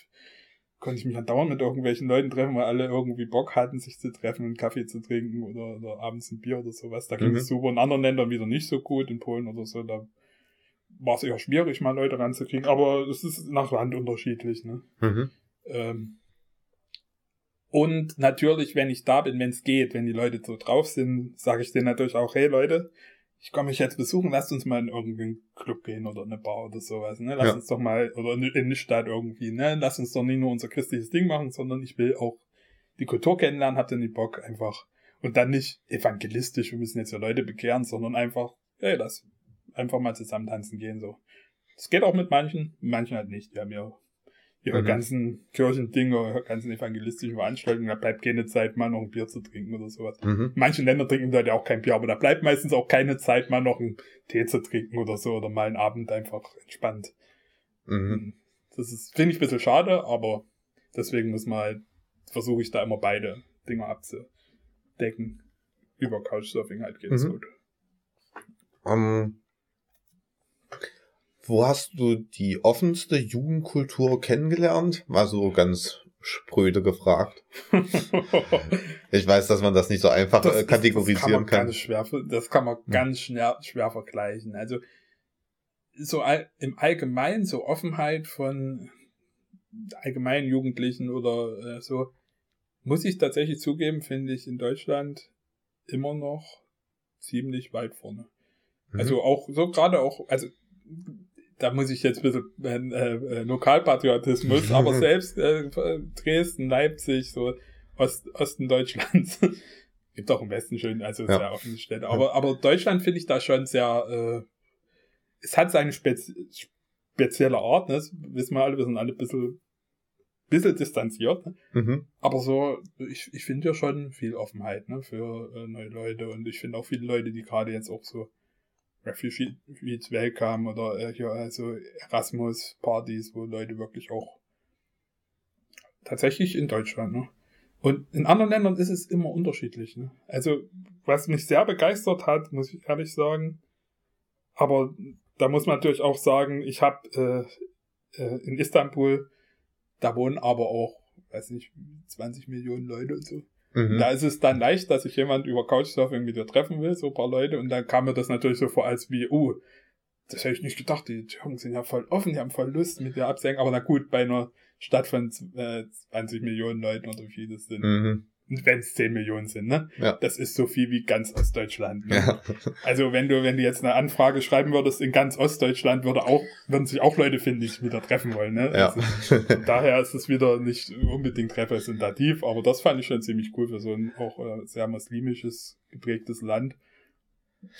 S1: konnte ich mich andauernd mit irgendwelchen Leuten treffen, weil alle irgendwie Bock hatten, sich zu treffen und Kaffee zu trinken oder, oder abends ein Bier oder sowas. Da ging
S2: Mhm.
S1: es super. In anderen Ländern wieder nicht so gut, in Polen oder so, da war es eher schwierig, mal Leute ranzukriegen. Aber es ist nach Land unterschiedlich. Ne?
S2: Mhm.
S1: Ähm, und natürlich, wenn ich da bin, wenn es geht, wenn die Leute so drauf sind, sage ich denen natürlich auch, hey Leute, ich komme mich jetzt besuchen, lasst uns mal in irgendeinen Club gehen oder eine Bar oder sowas, ne? Lass
S2: Ja.
S1: uns doch mal, oder in in eine Stadt irgendwie, ne? Lass uns doch nicht nur unser christliches Ding machen, sondern ich will auch die Kultur kennenlernen, habt ihr nicht Bock, einfach. Und dann nicht evangelistisch, wir müssen jetzt ja Leute bekehren, sondern einfach, hey, lass einfach mal zusammen tanzen gehen, so. Das geht auch mit manchen, manchen halt nicht. Die haben ja ihre
S2: Mhm.
S1: ganzen Kirchendinge, ihre ganzen evangelistischen Veranstaltungen, da bleibt keine Zeit, mal noch ein Bier zu trinken oder sowas.
S2: Mhm.
S1: In manchen Ländern trinken die Leute auch kein Bier, aber da bleibt meistens auch keine Zeit, mal noch einen Tee zu trinken oder so oder mal einen Abend einfach entspannt.
S2: Mhm.
S1: Das ist, finde ich ein bisschen schade, aber deswegen muss man halt, versuche ich da immer beide Dinge abzudecken. Über Couchsurfing halt geht es
S2: Mhm.
S1: gut.
S2: Ähm, wo hast du die offenste Jugendkultur kennengelernt? War so ganz spröde gefragt. [laughs] Ich weiß, dass man das nicht so einfach
S1: Das
S2: äh,
S1: ist-
S2: kategorisieren
S1: das kann.
S2: Kann.
S1: Schwer, das kann man
S2: Hm.
S1: ganz schwer, schwer vergleichen. Also so all, im Allgemeinen so Offenheit von allgemeinen Jugendlichen oder äh, so muss ich tatsächlich zugeben, finde ich in Deutschland immer noch ziemlich weit vorne.
S2: Mhm.
S1: Also auch so gerade auch, also da muss ich jetzt ein bisschen äh, äh, Lokalpatriotismus, aber [laughs] selbst äh, Dresden, Leipzig, so Ost, Osten Deutschlands. [laughs] Gibt auch im Westen schön, also
S2: Ja.
S1: sehr offene Städte. Aber, aber Deutschland finde ich da schon sehr, äh, es hat seine spezi spezielle Art, ne? das wissen wir alle, wir sind alle ein bisschen, bisschen distanziert. Ne?
S2: mhm.
S1: Aber so, ich, ich finde ja schon viel Offenheit ne, für äh, neue Leute und ich finde auch viele Leute, die gerade jetzt auch so Refugees Welcome oder äh, hier also Erasmus-Partys, wo Leute wirklich auch tatsächlich in Deutschland, ne? Und in anderen Ländern ist es immer unterschiedlich, ne? Also, was mich sehr begeistert hat, muss ich ehrlich sagen, aber da muss man natürlich auch sagen, ich habe äh, äh, in Istanbul, da wohnen aber auch, weiß nicht, 20 Millionen Leute und so.
S2: Mhm.
S1: Da ist es dann leicht, dass sich jemand über Couchsurfing mit dir treffen will, so ein paar Leute, und dann kam mir das natürlich so vor, als wie, oh, das hätte ich nicht gedacht, die Türken sind ja voll offen, die haben voll Lust mit dir abzuhängen, aber na gut, bei einer Stadt von äh, 20 Millionen Leuten oder wie viele es sind,
S2: Mhm.
S1: Wenn es 10 Millionen sind, ne?
S2: Ja.
S1: Das ist so viel wie ganz Ostdeutschland. Ne?
S2: Ja. [laughs]
S1: Also wenn du, wenn du jetzt eine Anfrage schreiben würdest in ganz Ostdeutschland, würde auch, würden sich auch Leute finden, die sich wieder treffen wollen, ne?
S2: Ja.
S1: Also, daher ist es wieder nicht unbedingt repräsentativ, aber das fand ich schon ziemlich cool für so ein auch äh, sehr muslimisches geprägtes Land.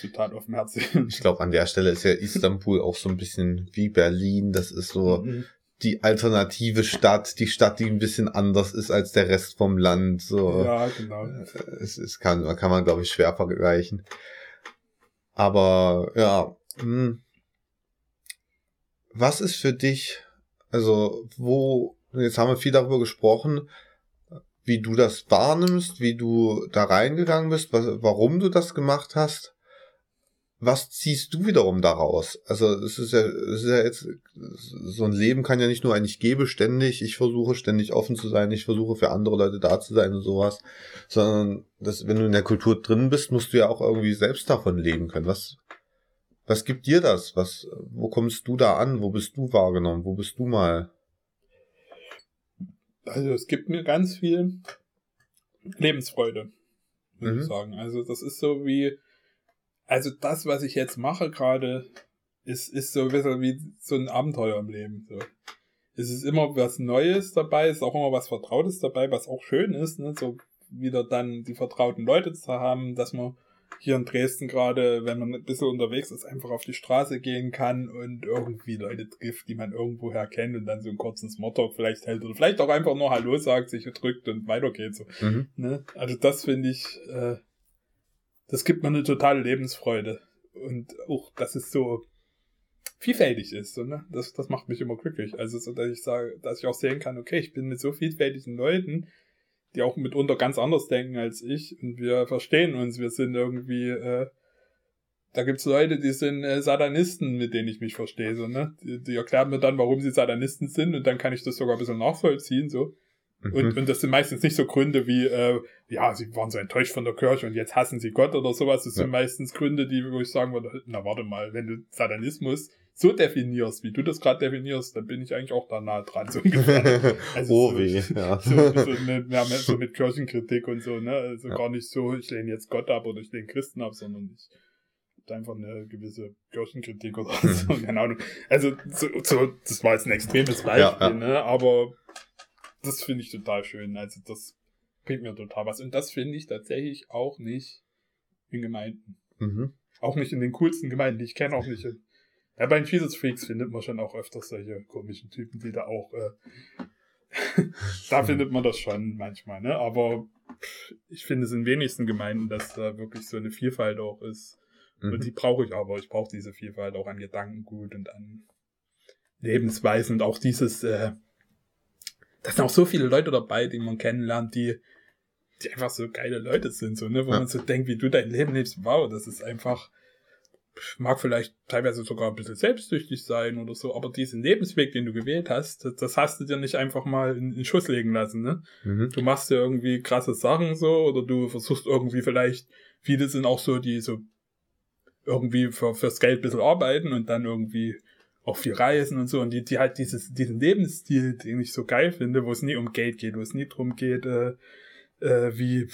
S1: Total offenherzig.
S2: Ich glaube, an der Stelle ist ja Istanbul auch so ein bisschen wie Berlin. Das ist so
S1: Mhm.
S2: Die alternative Stadt, die Stadt, die ein bisschen anders ist als der Rest vom Land. So.
S1: Ja, genau.
S2: Es, es kann, kann man, glaube ich, schwer vergleichen. Aber ja, hm. was ist für dich, also wo, jetzt haben wir viel darüber gesprochen, wie du das wahrnimmst, wie du da reingegangen bist, was, warum du das gemacht hast. Was ziehst du wiederum daraus? Also es ist ja, es ist ja jetzt, so ein Leben kann ja nicht nur ein Ich gebe ständig, ich versuche ständig offen zu sein, ich versuche für andere Leute da zu sein und sowas, sondern das, wenn du in der Kultur drin bist, musst du ja auch irgendwie selbst davon leben können. Was, was gibt dir das? Was, wo kommst du da an? Wo bist du wahrgenommen? Wo bist du mal?
S1: Also es gibt mir ganz viel Lebensfreude, muss
S2: Mhm.
S1: ich sagen. Also das ist so wie, also das, was ich jetzt mache gerade, ist, ist so ein bisschen wie so ein Abenteuer im Leben. So. Es ist immer was Neues dabei, es ist auch immer was Vertrautes dabei, was auch schön ist, ne? so wieder dann die vertrauten Leute zu haben, dass man hier in Dresden gerade, wenn man ein bisschen unterwegs ist, einfach auf die Straße gehen kann und irgendwie Leute trifft, die man irgendwoher kennt und dann so einen kurzen Smalltalk vielleicht hält oder vielleicht auch einfach nur Hallo sagt, sich drückt und weitergeht. So.
S2: Mhm.
S1: Ne? Also das finde ich, äh, das gibt mir eine totale Lebensfreude. Und auch, das ist so vielfältig ist. So, ne? das, das macht mich immer glücklich. Also, so, dass ich sage, dass ich auch sehen kann, okay, ich bin mit so vielfältigen Leuten, die auch mitunter ganz anders denken als ich und wir verstehen uns. Wir sind irgendwie, äh, da gibt's Leute, die sind äh, Satanisten, mit denen ich mich verstehe. So, ne? die, die erklären mir dann, warum sie Satanisten sind und dann kann ich das sogar ein bisschen nachvollziehen. so mhm. und das sind meistens nicht so Gründe wie, äh, ja, sie waren so enttäuscht von der Kirche und jetzt hassen sie Gott oder sowas. Das ja. sind meistens Gründe, die, wo ich sagen würde, na warte mal, wenn du Satanismus so definierst, wie du das gerade definierst, dann bin ich eigentlich auch da nah dran. So ungefähr. [laughs] Also oh, so, wie, [laughs] ja. So, so, mit, ja, so mit Kirchenkritik und so, ne? Also ja. gar nicht so, ich lehne jetzt Gott ab oder ich lehne Christen ab, sondern ich einfach eine gewisse Kirchenkritik oder so, keine Ahnung. Also so, so, das war jetzt ein extremes Beispiel, ja, ja. ne? Aber das finde ich total schön. Also das bringt mir total was. Und das finde ich tatsächlich auch nicht in Gemeinden. Mhm. Auch nicht in den coolsten Gemeinden, die ich kenne, auch nicht in. Ja, bei den Jesus Freaks findet man schon auch öfters solche komischen Typen, die da auch. Äh, [laughs] da findet man das schon manchmal, ne? Aber ich finde es in wenigsten Gemeinden, dass da wirklich so eine Vielfalt auch ist. Mhm. Und die brauche ich aber. Ich brauche diese Vielfalt auch an Gedankengut und an Lebensweisen und auch dieses, äh, da sind auch so viele Leute dabei, die man kennenlernt, die, die einfach so geile Leute sind, so, ne, wo ja. man so denkt, wie du dein Leben lebst, wow, das ist einfach, mag vielleicht teilweise sogar ein bisschen selbstsüchtig sein oder so, aber diesen Lebensweg, den du gewählt hast, das, das hast du dir nicht einfach mal in, in Schuss legen lassen, ne? Mhm. Du machst ja irgendwie krasse Sachen so, oder du versuchst irgendwie vielleicht, viele sind auch so, die so irgendwie für, fürs Geld ein bisschen arbeiten und dann irgendwie auch viel reisen und so und die, die halt dieses, diesen Lebensstil, den ich so geil finde, wo es nie um Geld geht, wo es nie drum geht, äh, äh, wie,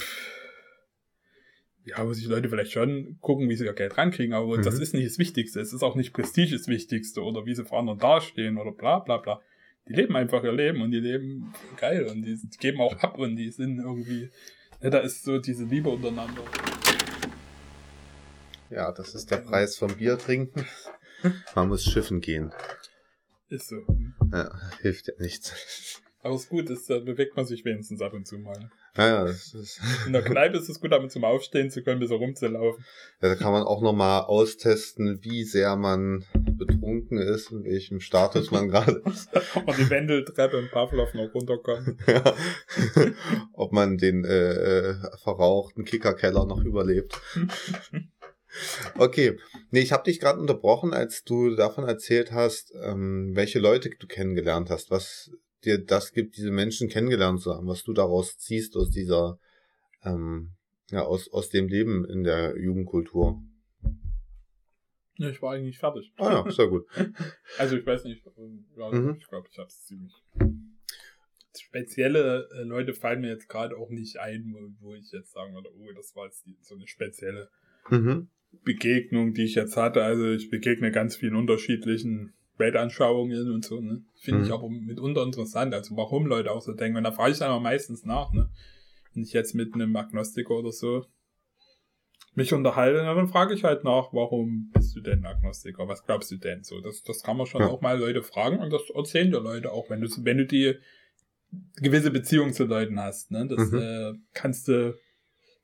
S1: ja, wo sich Leute vielleicht schon gucken, wie sie ihr Geld rankriegen, aber mhm. das ist nicht das Wichtigste. Es ist auch nicht Prestige das Wichtigste oder wie sie vor anderen dastehen oder bla bla bla. Die leben einfach ihr Leben und die leben geil und die, die geben auch ab und die sind irgendwie, ja, da ist so diese Liebe untereinander.
S2: Ja, das ist der Preis vom Bier trinken. Man muss schiffen gehen.
S1: Ist so.
S2: Ja, hilft ja nichts.
S1: Aber es ist gut, ist, da bewegt man sich wenigstens ab und zu mal.
S2: Ja, ja,
S1: In der Kneipe ist es gut, damit zum Aufstehen zu können, bis rumzulaufen.
S2: Ja, da kann man auch nochmal austesten, wie sehr man betrunken ist, in welchem Status man gerade [laughs] ist.
S1: Und die Wendeltreppe im Pavlov noch runterkommt.
S2: Ja. Ob man den äh, äh, verrauchten Kickerkeller noch überlebt. [laughs] Okay, nee, ich habe dich gerade unterbrochen, als du davon erzählt hast, ähm, welche Leute du kennengelernt hast, was dir das gibt, diese Menschen kennengelernt zu haben, was du daraus ziehst aus dieser, ähm, ja, aus, aus dem Leben in der Jugendkultur.
S1: Ja, ich war eigentlich fertig.
S2: Ah ja, sehr gut. [laughs]
S1: also ich weiß nicht, ja, mhm. ich glaube, ich habe es ziemlich. Spezielle äh, Leute fallen mir jetzt gerade auch nicht ein, wo, wo, ich jetzt sagen würde, oh, das war jetzt die, so eine spezielle mhm. Begegnung, die ich jetzt hatte. Also ich begegne ganz vielen unterschiedlichen Weltanschauungen und so, ne? Finde mhm. ich aber mitunter interessant. Also warum Leute auch so denken. Und da frage ich dann aber meistens nach, ne? Wenn ich jetzt mit einem Agnostiker oder so mich unterhalte, dann frage ich halt nach, warum bist du denn Agnostiker? Was glaubst du denn so? Das, das kann man schon ja. auch mal Leute fragen und das erzählen dir Leute auch, wenn du, wenn du die gewisse Beziehung zu Leuten hast, ne? Das mhm. äh, kannst du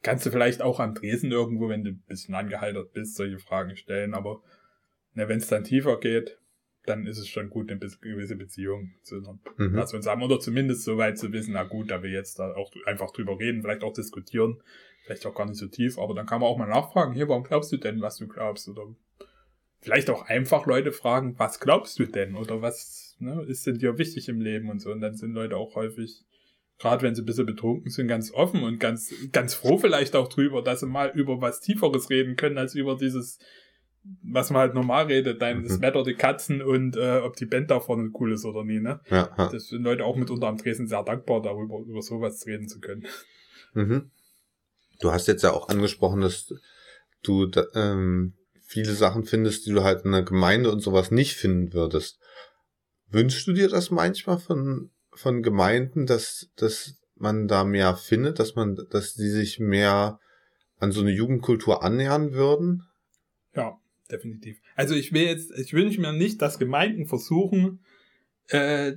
S1: kannst du vielleicht auch am Dresen irgendwo, wenn du ein bisschen angeheitert bist, solche Fragen stellen. Aber ne, wenn es dann tiefer geht, dann ist es schon gut, eine gewisse Beziehung zu einer mhm. Person zu haben. Oder zumindest so weit zu wissen, na gut, da wir jetzt da auch einfach drüber reden, vielleicht auch diskutieren, vielleicht auch gar nicht so tief, aber dann kann man auch mal nachfragen, hier, warum glaubst du denn, was du glaubst? Oder vielleicht auch einfach Leute fragen, was glaubst du denn? Oder was ne, ist denn dir wichtig im Leben und so. Und dann sind Leute auch häufig gerade wenn sie ein bisschen betrunken sind, ganz offen und ganz, ganz froh vielleicht auch drüber, dass sie mal über was Tieferes reden können, als über dieses, was man halt normal redet, dein, mhm. das Wetter, die Katzen und äh, ob die Band da vorne cool ist oder nie, ne? Ja, ja. Das sind Leute auch mitunter am Dresden sehr dankbar, darüber, über sowas reden zu können.
S2: Mhm. Du hast jetzt ja auch angesprochen, dass du ähm, viele Sachen findest, die du halt in der Gemeinde und sowas nicht finden würdest. Wünschst du dir das manchmal von von Gemeinden, dass, dass man da mehr findet, dass man, dass die sich mehr an so eine Jugendkultur annähern würden?
S1: Ja, definitiv. Also ich will jetzt, ich wünsche mir nicht, dass Gemeinden versuchen, äh,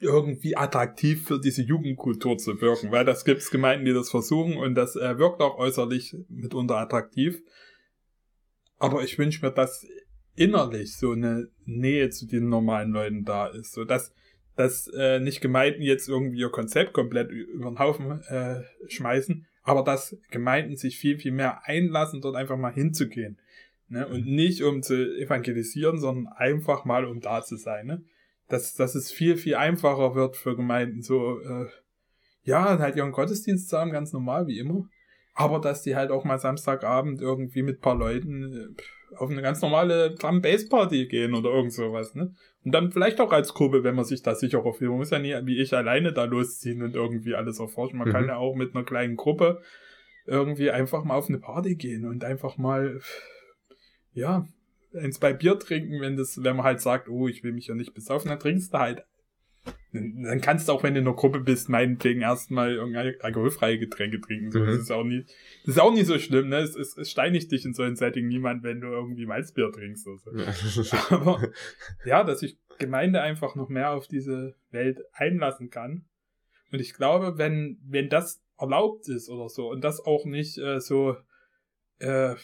S1: irgendwie attraktiv für diese Jugendkultur zu wirken, weil das gibt es Gemeinden, die das versuchen und das äh, wirkt auch äußerlich mitunter attraktiv. Aber ich wünsche mir, dass innerlich so eine Nähe zu den normalen Leuten da ist, so dass dass äh, nicht Gemeinden jetzt irgendwie ihr Konzept komplett über den Haufen äh, schmeißen, aber dass Gemeinden sich viel, viel mehr einlassen, dort einfach mal hinzugehen. Ne? Und mhm. nicht um zu evangelisieren, sondern einfach mal um da zu sein. Ne? Dass, dass es viel, viel einfacher wird für Gemeinden, so, äh, ja, halt ihren Gottesdienst zu haben, ganz normal, wie immer. Aber dass die halt auch mal Samstagabend irgendwie mit paar Leuten äh, auf eine ganz normale Drum Bass Party gehen oder irgend sowas, ne? Und dann vielleicht auch als Gruppe, wenn man sich da sicherer fühlt. Man muss ja nie wie ich alleine da losziehen und irgendwie alles erforschen. Man mhm. kann ja auch mit einer kleinen Gruppe irgendwie einfach mal auf eine Party gehen und einfach mal, ja, eins bei Bier trinken, wenn das, wenn man halt sagt, oh, ich will mich ja nicht besaufen, dann trinkst du halt dann kannst du auch, wenn du in einer Gruppe bist, meinetwegen erstmal irgendeine alkoholfreie Getränke trinken. So. Mhm. Das ist auch nie, das ist auch nicht so schlimm, ne? Es, es, es steinigt dich in so einem Setting niemand, wenn du irgendwie Malzbier trinkst. Oder so. [laughs] Aber ja, dass sich Gemeinde einfach noch mehr auf diese Welt einlassen kann. Und ich glaube, wenn, wenn das erlaubt ist oder so und das auch nicht äh, so äh,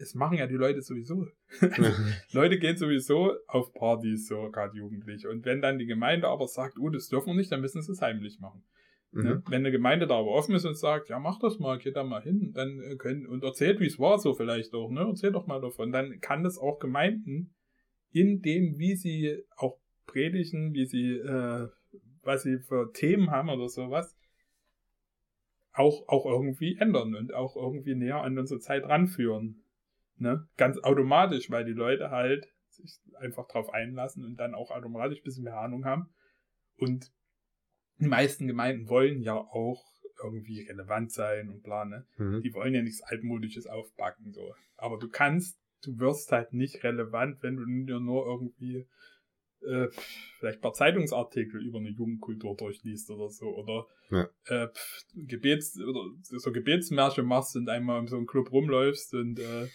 S1: es machen ja die Leute sowieso. Also, [laughs] Leute gehen sowieso auf Partys, so gerade Jugendliche. Und wenn dann die Gemeinde aber sagt, oh, das dürfen wir nicht, dann müssen sie es heimlich machen. Ne? Mhm. Ne? Wenn eine Gemeinde da aber offen ist und sagt, ja, mach das mal, geh da mal hin, dann äh, können, und erzählt, wie es war, so vielleicht auch, ne? Erzähl doch mal davon. Dann kann das auch Gemeinden in dem, wie sie auch predigen, wie sie, äh, was sie für Themen haben oder sowas, auch, auch irgendwie ändern und auch irgendwie näher an unsere Zeit ranführen. Ne? Ganz automatisch, weil die Leute halt sich einfach drauf einlassen und dann auch automatisch ein bisschen mehr Ahnung haben. Und die meisten Gemeinden wollen ja auch irgendwie relevant sein und bla, ne? Mhm. Die wollen ja nichts altmodisches aufbacken, so. Aber du kannst, du wirst halt nicht relevant, wenn du dir nur irgendwie äh, vielleicht ein paar Zeitungsartikel über eine Jugendkultur durchliest oder so oder ja. äh, Gebets oder so Gebetsmärsche machst und einmal in so einem Club rumläufst und äh,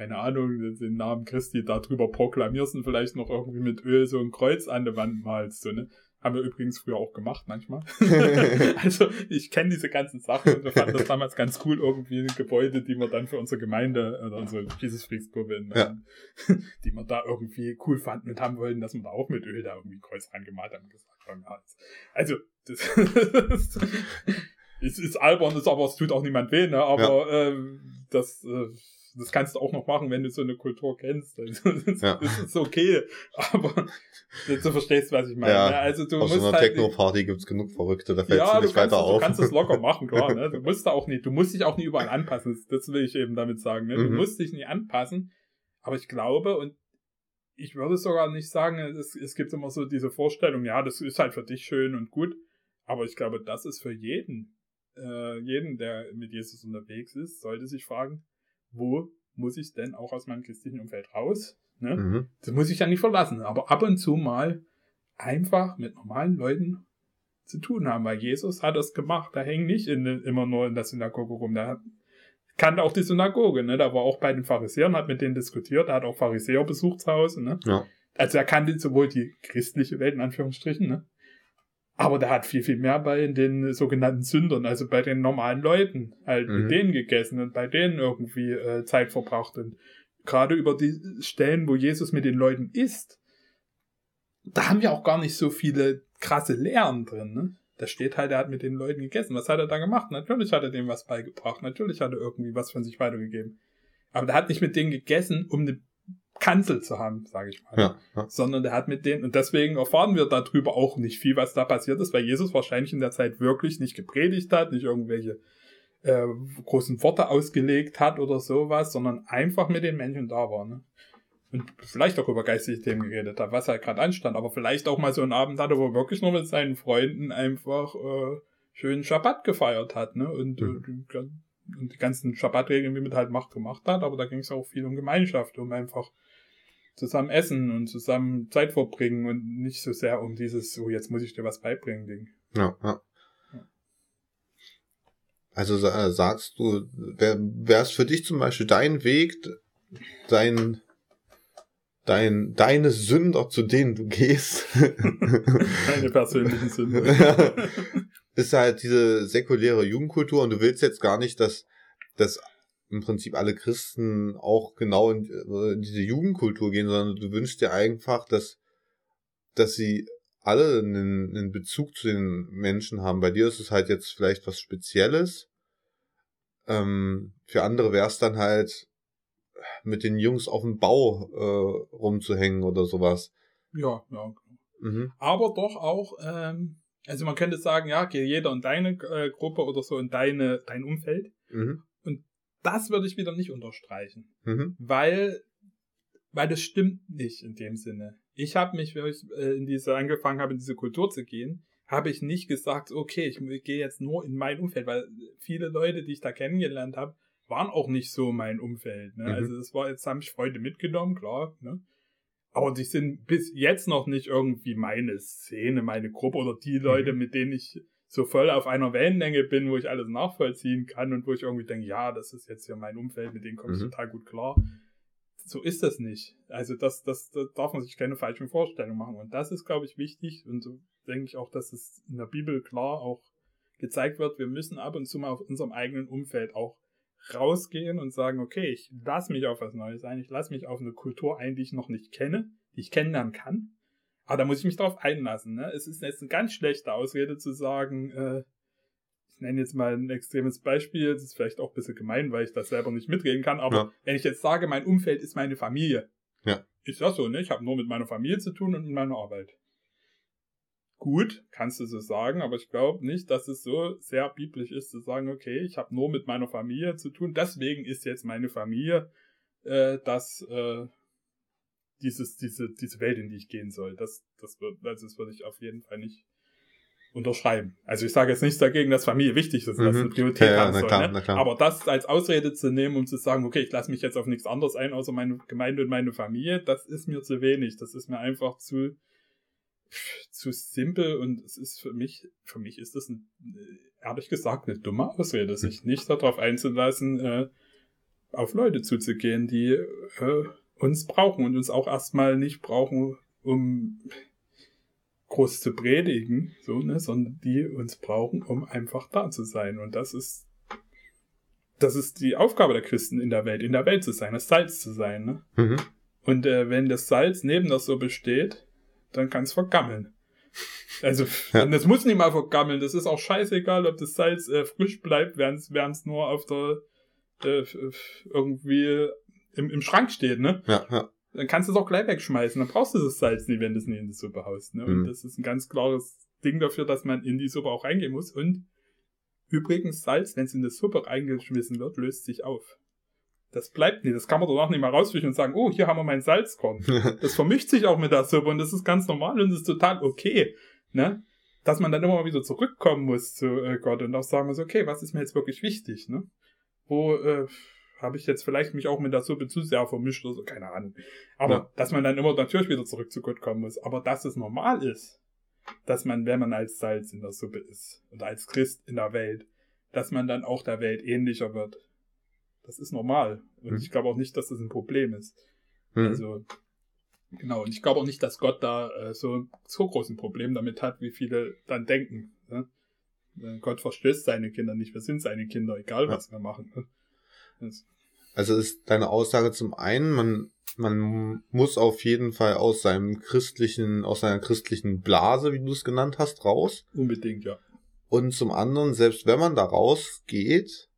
S1: keine Ahnung, den Namen Christi da drüber proklamierst und vielleicht noch irgendwie mit Öl so ein Kreuz an der Wand malst, so, ne? Haben wir übrigens früher auch gemacht manchmal. [laughs] [laughs] also ich kenne diese ganzen Sachen und wir fanden das damals ganz cool, irgendwie Gebäude, die wir dann für unsere Gemeinde oder unsere Jesus Freaks Gruppe, ja. [laughs] die wir da irgendwie cool fanden und haben wollten, dass wir da auch mit Öl da irgendwie ein Kreuz angemalt haben. Gesagt also das, es ist albern, ist aber es tut auch niemand weh, ne? Aber ja. ähm, das äh, das kannst du auch noch machen, wenn du so eine Kultur kennst. Also, das, ja. das ist okay. Aber du verstehst, was ich meine. Ja, ne? also du
S2: auf
S1: musst
S2: so einer halt Techno-Party gibt's genug Verrückte, da fällt ja, nicht
S1: weiter
S2: auf.
S1: Du kannst das locker machen, klar. Ne? [laughs] Du musst da auch nicht, du musst dich auch nie überall anpassen. Das will ich eben damit sagen. Ne? Du mhm. musst dich nie anpassen. Aber ich glaube, und ich würde sogar nicht sagen, es, es gibt immer so diese Vorstellung, ja, das ist halt für dich schön und gut. Aber ich glaube, das ist für jeden, äh, jeden, der mit Jesus unterwegs ist, sollte sich fragen, wo muss ich denn auch aus meinem christlichen Umfeld raus? Ne? Mhm. Das muss ich ja nicht verlassen, aber ab und zu mal einfach mit normalen Leuten zu tun haben, weil Jesus hat das gemacht. Da hängt nicht in, immer nur in der Synagoge rum. Der kannte auch die Synagoge, ne? Da war auch bei den Pharisäern, hat mit denen diskutiert, er hat auch Pharisäer besucht zu Hause, ne? Ja. Also er kannte sowohl die christliche Welt in Anführungsstrichen, ne? Aber der hat viel, viel mehr bei den sogenannten Sündern, also bei den normalen Leuten, halt mhm. mit denen gegessen und bei denen irgendwie äh, Zeit verbracht. Und gerade über die Stellen, wo Jesus mit den Leuten isst, da haben wir auch gar nicht so viele krasse Lehren drin. Ne? Da steht halt, er hat mit den Leuten gegessen. Was hat er da gemacht? Natürlich hat er denen was beigebracht. Natürlich hat er irgendwie was von sich weitergegeben. Aber der hat nicht mit denen gegessen, um eine Kanzel zu haben, sage ich mal. Ja, ja. Sondern der hat mit denen, und deswegen erfahren wir darüber auch nicht viel, was da passiert ist, weil Jesus wahrscheinlich in der Zeit wirklich nicht gepredigt hat, nicht irgendwelche äh, großen Worte ausgelegt hat oder sowas, sondern einfach mit den Menschen da war. Ne? Und vielleicht auch über geistige Themen geredet hat, was halt gerade anstand, aber vielleicht auch mal so einen Abend hatte, wo er wirklich nur mit seinen Freunden einfach äh, schönen Schabbat gefeiert hat, ne? Und, mhm. äh, und die ganzen Schabbatregeln, wie man halt macht, gemacht hat, aber da ging es auch viel um Gemeinschaft, um einfach zusammen essen und zusammen Zeit verbringen und nicht so sehr um dieses, so jetzt muss ich dir was beibringen, Ding.
S2: Ja, ja. Also sagst du, wäre es für dich zum Beispiel dein Weg, dein, dein, deine Sünder, zu denen du gehst? [laughs]
S1: Deine persönlichen Sünder. [laughs] [laughs]
S2: ist halt diese säkuläre Jugendkultur und du willst jetzt gar nicht, dass, dass im Prinzip alle Christen auch genau in, äh, in diese Jugendkultur gehen, sondern du wünschst dir einfach, dass, dass sie alle einen, einen Bezug zu den Menschen haben. Bei dir ist es halt jetzt vielleicht was Spezielles. Ähm, für andere wäre es dann halt mit den Jungs auf dem Bau äh, rumzuhängen oder sowas.
S1: Ja, ja. Mhm. Aber doch auch, ähm, also man könnte sagen, ja, geh jeder in deine äh, Gruppe oder so in deine, dein Umfeld. Mhm. Und das würde ich wieder nicht unterstreichen. Mhm. Weil, weil das stimmt nicht in dem Sinne. Ich habe mich, wenn ich äh, in diese angefangen habe, in diese Kultur zu gehen, habe ich nicht gesagt, okay, ich gehe jetzt nur in mein Umfeld, weil viele Leute, die ich da kennengelernt habe, waren auch nicht so mein Umfeld. Ne? Mhm. Also das war, jetzt haben mich Freunde mitgenommen, klar. Ne? Aber die sind bis jetzt noch nicht irgendwie meine Szene, meine Gruppe oder die Leute, mhm. mit denen ich so voll auf einer Wellenlänge bin, wo ich alles nachvollziehen kann und wo ich irgendwie denke, ja, das ist jetzt hier mein Umfeld, mit denen komme ich mhm. total gut klar. So ist das nicht. Also das, das, das darf man sich keine falschen Vorstellungen machen. Und das ist, glaube ich, wichtig. Und so denke ich auch, dass es in der Bibel klar auch gezeigt wird, wir müssen ab und zu mal auf unserem eigenen Umfeld auch rausgehen und sagen, okay, ich lasse mich auf was Neues ein, ich lasse mich auf eine Kultur ein, die ich noch nicht kenne, die ich kennenlernen kann. Aber da muss ich mich drauf einlassen. Ne? Es ist jetzt eine ganz schlechte Ausrede zu sagen, äh, ich nenne jetzt mal ein extremes Beispiel, das ist vielleicht auch ein bisschen gemein, weil ich das selber nicht mitreden kann, aber ja. wenn ich jetzt sage, mein Umfeld ist meine Familie, ja. ist das so, ne? Ich habe nur mit meiner Familie zu tun und mit meiner Arbeit gut, kannst du so sagen, aber ich glaube nicht, dass es so sehr biblisch ist zu sagen, okay, ich habe nur mit meiner Familie zu tun, deswegen ist jetzt meine Familie äh, das äh, dieses diese diese Welt, in die ich gehen soll. Das das wird also das würde ich auf jeden Fall nicht unterschreiben. Also ich sage jetzt nichts dagegen, dass Familie wichtig ist, mhm. dass eine Priorität ja, haben ja, soll. Klar, ne? Aber das als Ausrede zu nehmen, um zu sagen, okay, ich lasse mich jetzt auf nichts anderes ein, außer meine Gemeinde und meine Familie, das ist mir zu wenig. Das ist mir einfach zu zu simpel und es ist für mich, für mich ist das ein, äh, ehrlich gesagt eine dumme Ausrede, sich nicht darauf einzulassen, äh, auf Leute zuzugehen, die äh, uns brauchen und uns auch erstmal nicht brauchen, um groß zu predigen, so, ne, sondern die uns brauchen, um einfach da zu sein. Und das ist, das ist die Aufgabe der Christen in der Welt, in der Welt zu sein, das Salz zu sein, ne? Mhm. Und äh, wenn das Salz neben das so besteht, dann kann es vergammeln. Also, ja. das muss nicht mal vergammeln. Das ist auch scheißegal, ob das Salz äh, frisch bleibt, während es nur auf der äh, irgendwie im, im Schrank steht, ne? Ja, ja. Dann kannst du es auch gleich wegschmeißen. Dann brauchst du das Salz nicht, wenn du es nicht in die Suppe haust. Ne? Mhm. Und das ist ein ganz klares Ding dafür, dass man in die Suppe auch reingehen muss. Und übrigens, Salz, wenn es in die Suppe reingeschmissen wird, löst sich auf. Das bleibt nicht. Das kann man danach nicht mal rausfischen und sagen, oh, hier haben wir mein Salzkorn. [laughs] das vermischt sich auch mit der Suppe und das ist ganz normal und das ist total okay. Ne? Dass man dann immer mal wieder zurückkommen muss zu äh, Gott und auch sagen muss, okay, was ist mir jetzt wirklich wichtig? Ne? Wo äh, habe ich jetzt vielleicht mich auch mit der Suppe zu sehr vermischt oder so, keine Ahnung. Aber ja. dass man dann immer natürlich wieder zurück zu Gott kommen muss. Aber dass es normal ist, dass man, wenn man als Salz in der Suppe ist und als Christ in der Welt, dass man dann auch der Welt ähnlicher wird das ist normal. Und mhm. ich glaube auch nicht, dass das ein Problem ist. Mhm. Also, genau. Und ich glaube auch nicht, dass Gott da äh, so, so groß ein Problem damit hat, wie viele dann denken. Ne? Äh, Gott verstößt seine Kinder nicht. Wir sind seine Kinder, egal was ja. wir machen. Ne?
S2: Das also ist deine Aussage zum einen, man, man muss auf jeden Fall aus seinem christlichen, aus seiner christlichen Blase, wie du es genannt hast, raus.
S1: Unbedingt, ja.
S2: Und zum anderen, selbst wenn man da rausgeht,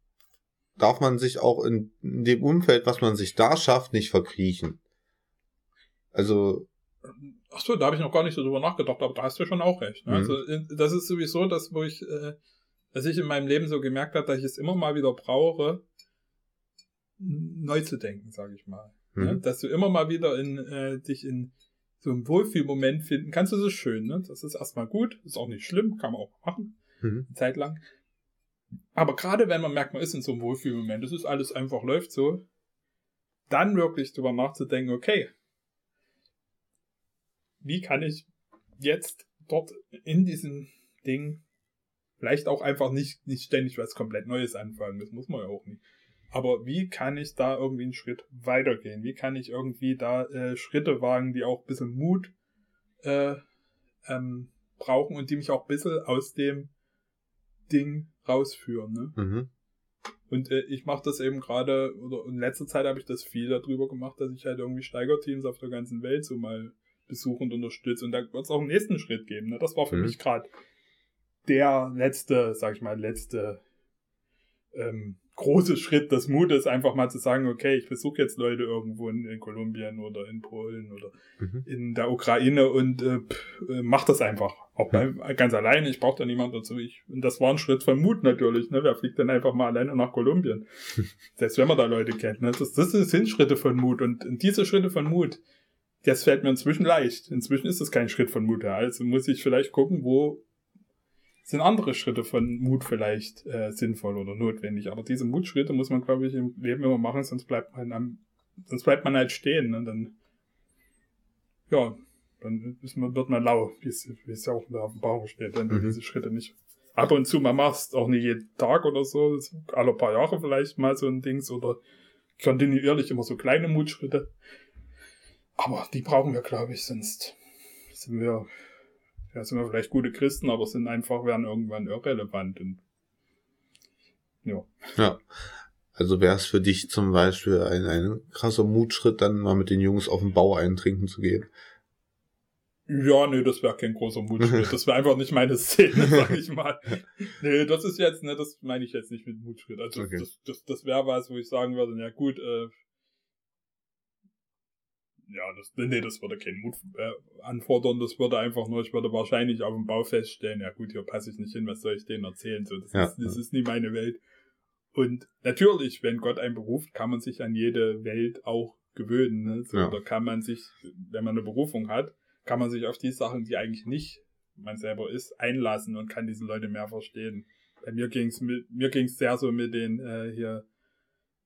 S2: darf man sich auch in, dem Umfeld, was man sich da schafft, nicht verkriechen. Also.
S1: Ach so, da habe ich noch gar nicht so drüber nachgedacht, aber da hast du schon auch recht. Ne? Mhm. Also das ist sowieso das, wo ich, äh, dass ich in meinem Leben so gemerkt habe, dass ich es immer mal wieder brauche, neu zu denken, sage ich mal. Ne? Mhm. Ne? Dass du immer mal wieder in äh, dich in so einem Wohlfühlmoment finden kannst, das ist schön. Ne? Das ist erstmal gut, ist auch nicht schlimm, kann man auch machen, mhm. eine Zeit lang. Aber gerade wenn man merkt, man ist in so einem Wohlfühlmoment, das ist alles einfach läuft so, dann wirklich drüber nachzudenken, okay, wie kann ich jetzt dort in diesem Ding vielleicht auch einfach nicht, nicht ständig was komplett Neues anfangen, das muss man ja auch nicht. Aber wie kann ich da irgendwie einen Schritt weitergehen? Wie kann ich irgendwie da äh, Schritte wagen, die auch ein bisschen Mut äh, ähm, brauchen und die mich auch ein bisschen aus dem Ding rausführen. Ne? Mhm. Und äh, ich mache das eben gerade, oder in letzter Zeit habe ich das viel darüber gemacht, dass ich halt irgendwie Steigerteams auf der ganzen Welt so mal besuche und unterstütze. Und da wird es auch einen nächsten Schritt geben. Ne? Das war für mhm. mich gerade der letzte, sag ich mal, letzte ähm, große Schritt des Mutes, einfach mal zu sagen, okay, ich besuche jetzt Leute irgendwo in, in Kolumbien oder in Polen oder mhm. in der Ukraine und äh, äh, mach das einfach. Auch bei, ganz alleine, ich brauche da niemanden dazu. Ich, und das war ein Schritt von Mut natürlich. Ne? Wer fliegt denn einfach mal alleine nach Kolumbien? [laughs] Selbst wenn man da Leute kennt. Ne? Das, das sind Schritte von Mut. Und, diese Schritte von Mut, das fällt mir inzwischen leicht. Inzwischen ist es kein Schritt von Mut. Also muss ich vielleicht gucken, wo sind andere Schritte von Mut vielleicht äh, sinnvoll oder notwendig. Aber diese Mutschritte muss man, glaube ich, im Leben immer machen, sonst bleibt man am, sonst bleibt man halt stehen. Ne? Dann, ja, dann man, wird man lau, wie es, wie es ja auch in der Offenbarung steht, wenn du mhm. diese Schritte nicht ab und zu mal machst, auch nicht jeden Tag oder so, alle paar Jahre vielleicht mal so ein Dings oder kontinuierlich immer so kleine Mutschritte. Aber die brauchen wir, glaube ich, sonst sind wir ja, sind wir vielleicht gute Christen, aber sind einfach, werden irgendwann irrelevant und ja.
S2: Ja. Also wäre es für dich zum Beispiel ein, ein krasser Mutschritt, dann mal mit den Jungs auf den Bau eintrinken zu gehen.
S1: Ja, nee, das wäre kein großer Mutschritt. Das wäre einfach nicht meine Szene, sag ich mal. [laughs] Nee, das ist jetzt, ne, das meine ich jetzt nicht mit Mutschritt. Also okay. das, das, das wäre was, wo ich sagen würde, ja gut, äh, ja, das, nee, das würde keinen Mut äh, anfordern, das würde einfach nur, ich würde wahrscheinlich auf dem Bau feststellen, ja gut, hier passe ich nicht hin, was soll ich denen erzählen, so, das, ja, ist, das ist nie meine Welt. Und natürlich, wenn Gott einen beruft, kann man sich an jede Welt auch gewöhnen, ne? so, ja. oder kann man sich, wenn man eine Berufung hat, kann man sich auf die Sachen, die eigentlich nicht man selber ist, einlassen und kann diese Leute mehr verstehen. Bei mir ging's mit, mir ging's sehr so mit den, äh, hier,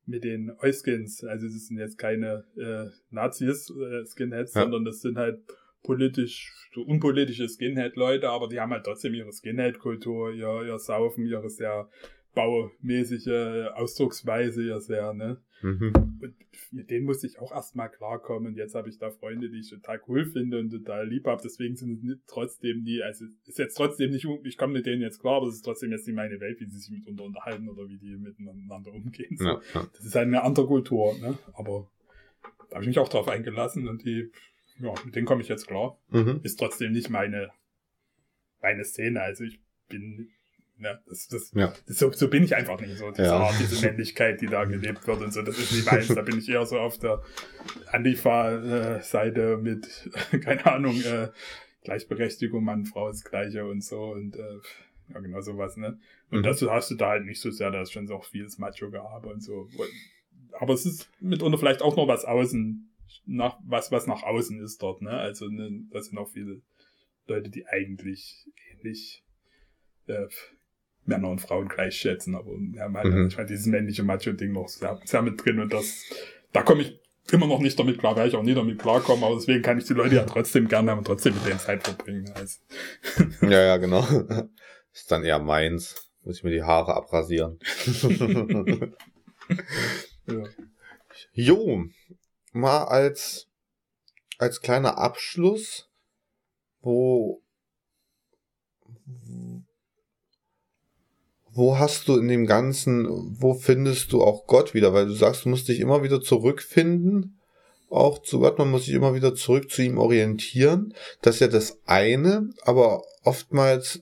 S1: mit den Euskins. Also das sind jetzt keine äh, Nazis, äh, Skinheads, ja. sondern das sind halt politisch, so unpolitische Skinhead-Leute, aber die haben halt trotzdem ihre Skinhead-Kultur, ihr, ihr Saufen, ihre sehr baumäßige Ausdrucksweise, ihr sehr, ne? Mhm. Und mit denen muss ich auch erstmal klarkommen. Und jetzt habe ich da Freunde, die ich total cool finde und total lieb habe. Deswegen sind es trotzdem die, also ist jetzt trotzdem nicht, ich komme mit denen jetzt klar, aber es ist trotzdem jetzt nicht meine Welt, wie sie sich miteinander unterhalten oder wie die miteinander umgehen. So. Ja, ja. Das ist halt eine andere Kultur, ne? Aber da habe ich mich auch drauf eingelassen und die, ja, mit denen komme ich jetzt klar. Mhm. Ist trotzdem nicht meine, meine Szene. Also ich bin Ne? Das, das, ja. das, so, so bin ich einfach nicht so. Diese ja. Art, diese Männlichkeit, die da gelebt wird und so, das ist nicht meins. Da bin ich eher so auf der Antifa-Seite mit, [laughs] keine Ahnung, äh, Gleichberechtigung, Mann, Frau ist Gleiche und so und äh, ja, genau sowas, ne? Und mhm. dazu hast du da halt nicht so sehr, da ist schon so auch vieles Macho-Gehabe und so. Aber es ist mitunter vielleicht auch noch was außen, nach, was, was nach außen ist dort, ne? Also, ne, das sind auch viele Leute, die eigentlich ähnlich äh, Männer und Frauen gleich schätzen, aber wir haben halt mhm. manchmal dieses männliche Macho-Ding noch sehr, sehr mit drin und das, da komme ich immer noch nicht damit klar, weil ich auch nie damit klarkomme, aber deswegen kann ich die Leute ja trotzdem gerne haben und trotzdem mit denen Zeit verbringen. Also. [laughs]
S2: ja, ja, genau. [laughs] Ist dann eher meins. Muss ich mir die Haare abrasieren. [laughs] ja. Jo, mal als, als kleiner Abschluss, wo, wo hast du in dem Ganzen, wo findest du auch Gott wieder? Weil du sagst, du musst dich immer wieder zurückfinden, auch zu Gott, man muss sich immer wieder zurück zu ihm orientieren. Das ist ja das eine, aber oftmals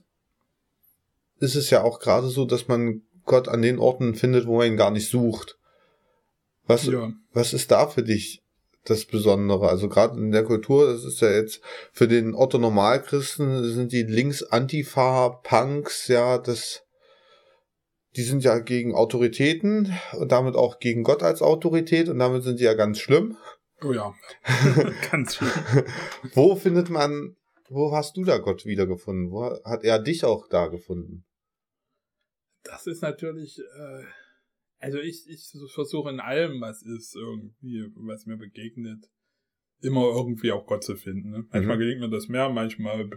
S2: ist es ja auch gerade so, dass man Gott an den Orten findet, wo man ihn gar nicht sucht. Was, ja. was ist da für dich das Besondere? Also gerade in der Kultur, das ist ja jetzt für den Otto Normalchristen, sind die Links-Antifa-Punks, ja, das die sind ja gegen Autoritäten und damit auch gegen Gott als Autorität und damit sind sie ja ganz schlimm.
S1: Oh ja, [laughs] ganz schlimm.
S2: wo findet man, wo hast du da Gott wiedergefunden? Wo hat er dich auch da gefunden?
S1: Das ist natürlich, äh, also ich, ich versuche in allem, was ist, irgendwie, was mir begegnet, immer irgendwie auch Gott zu finden. Ne? Manchmal mhm. gelingt mir das mehr, manchmal,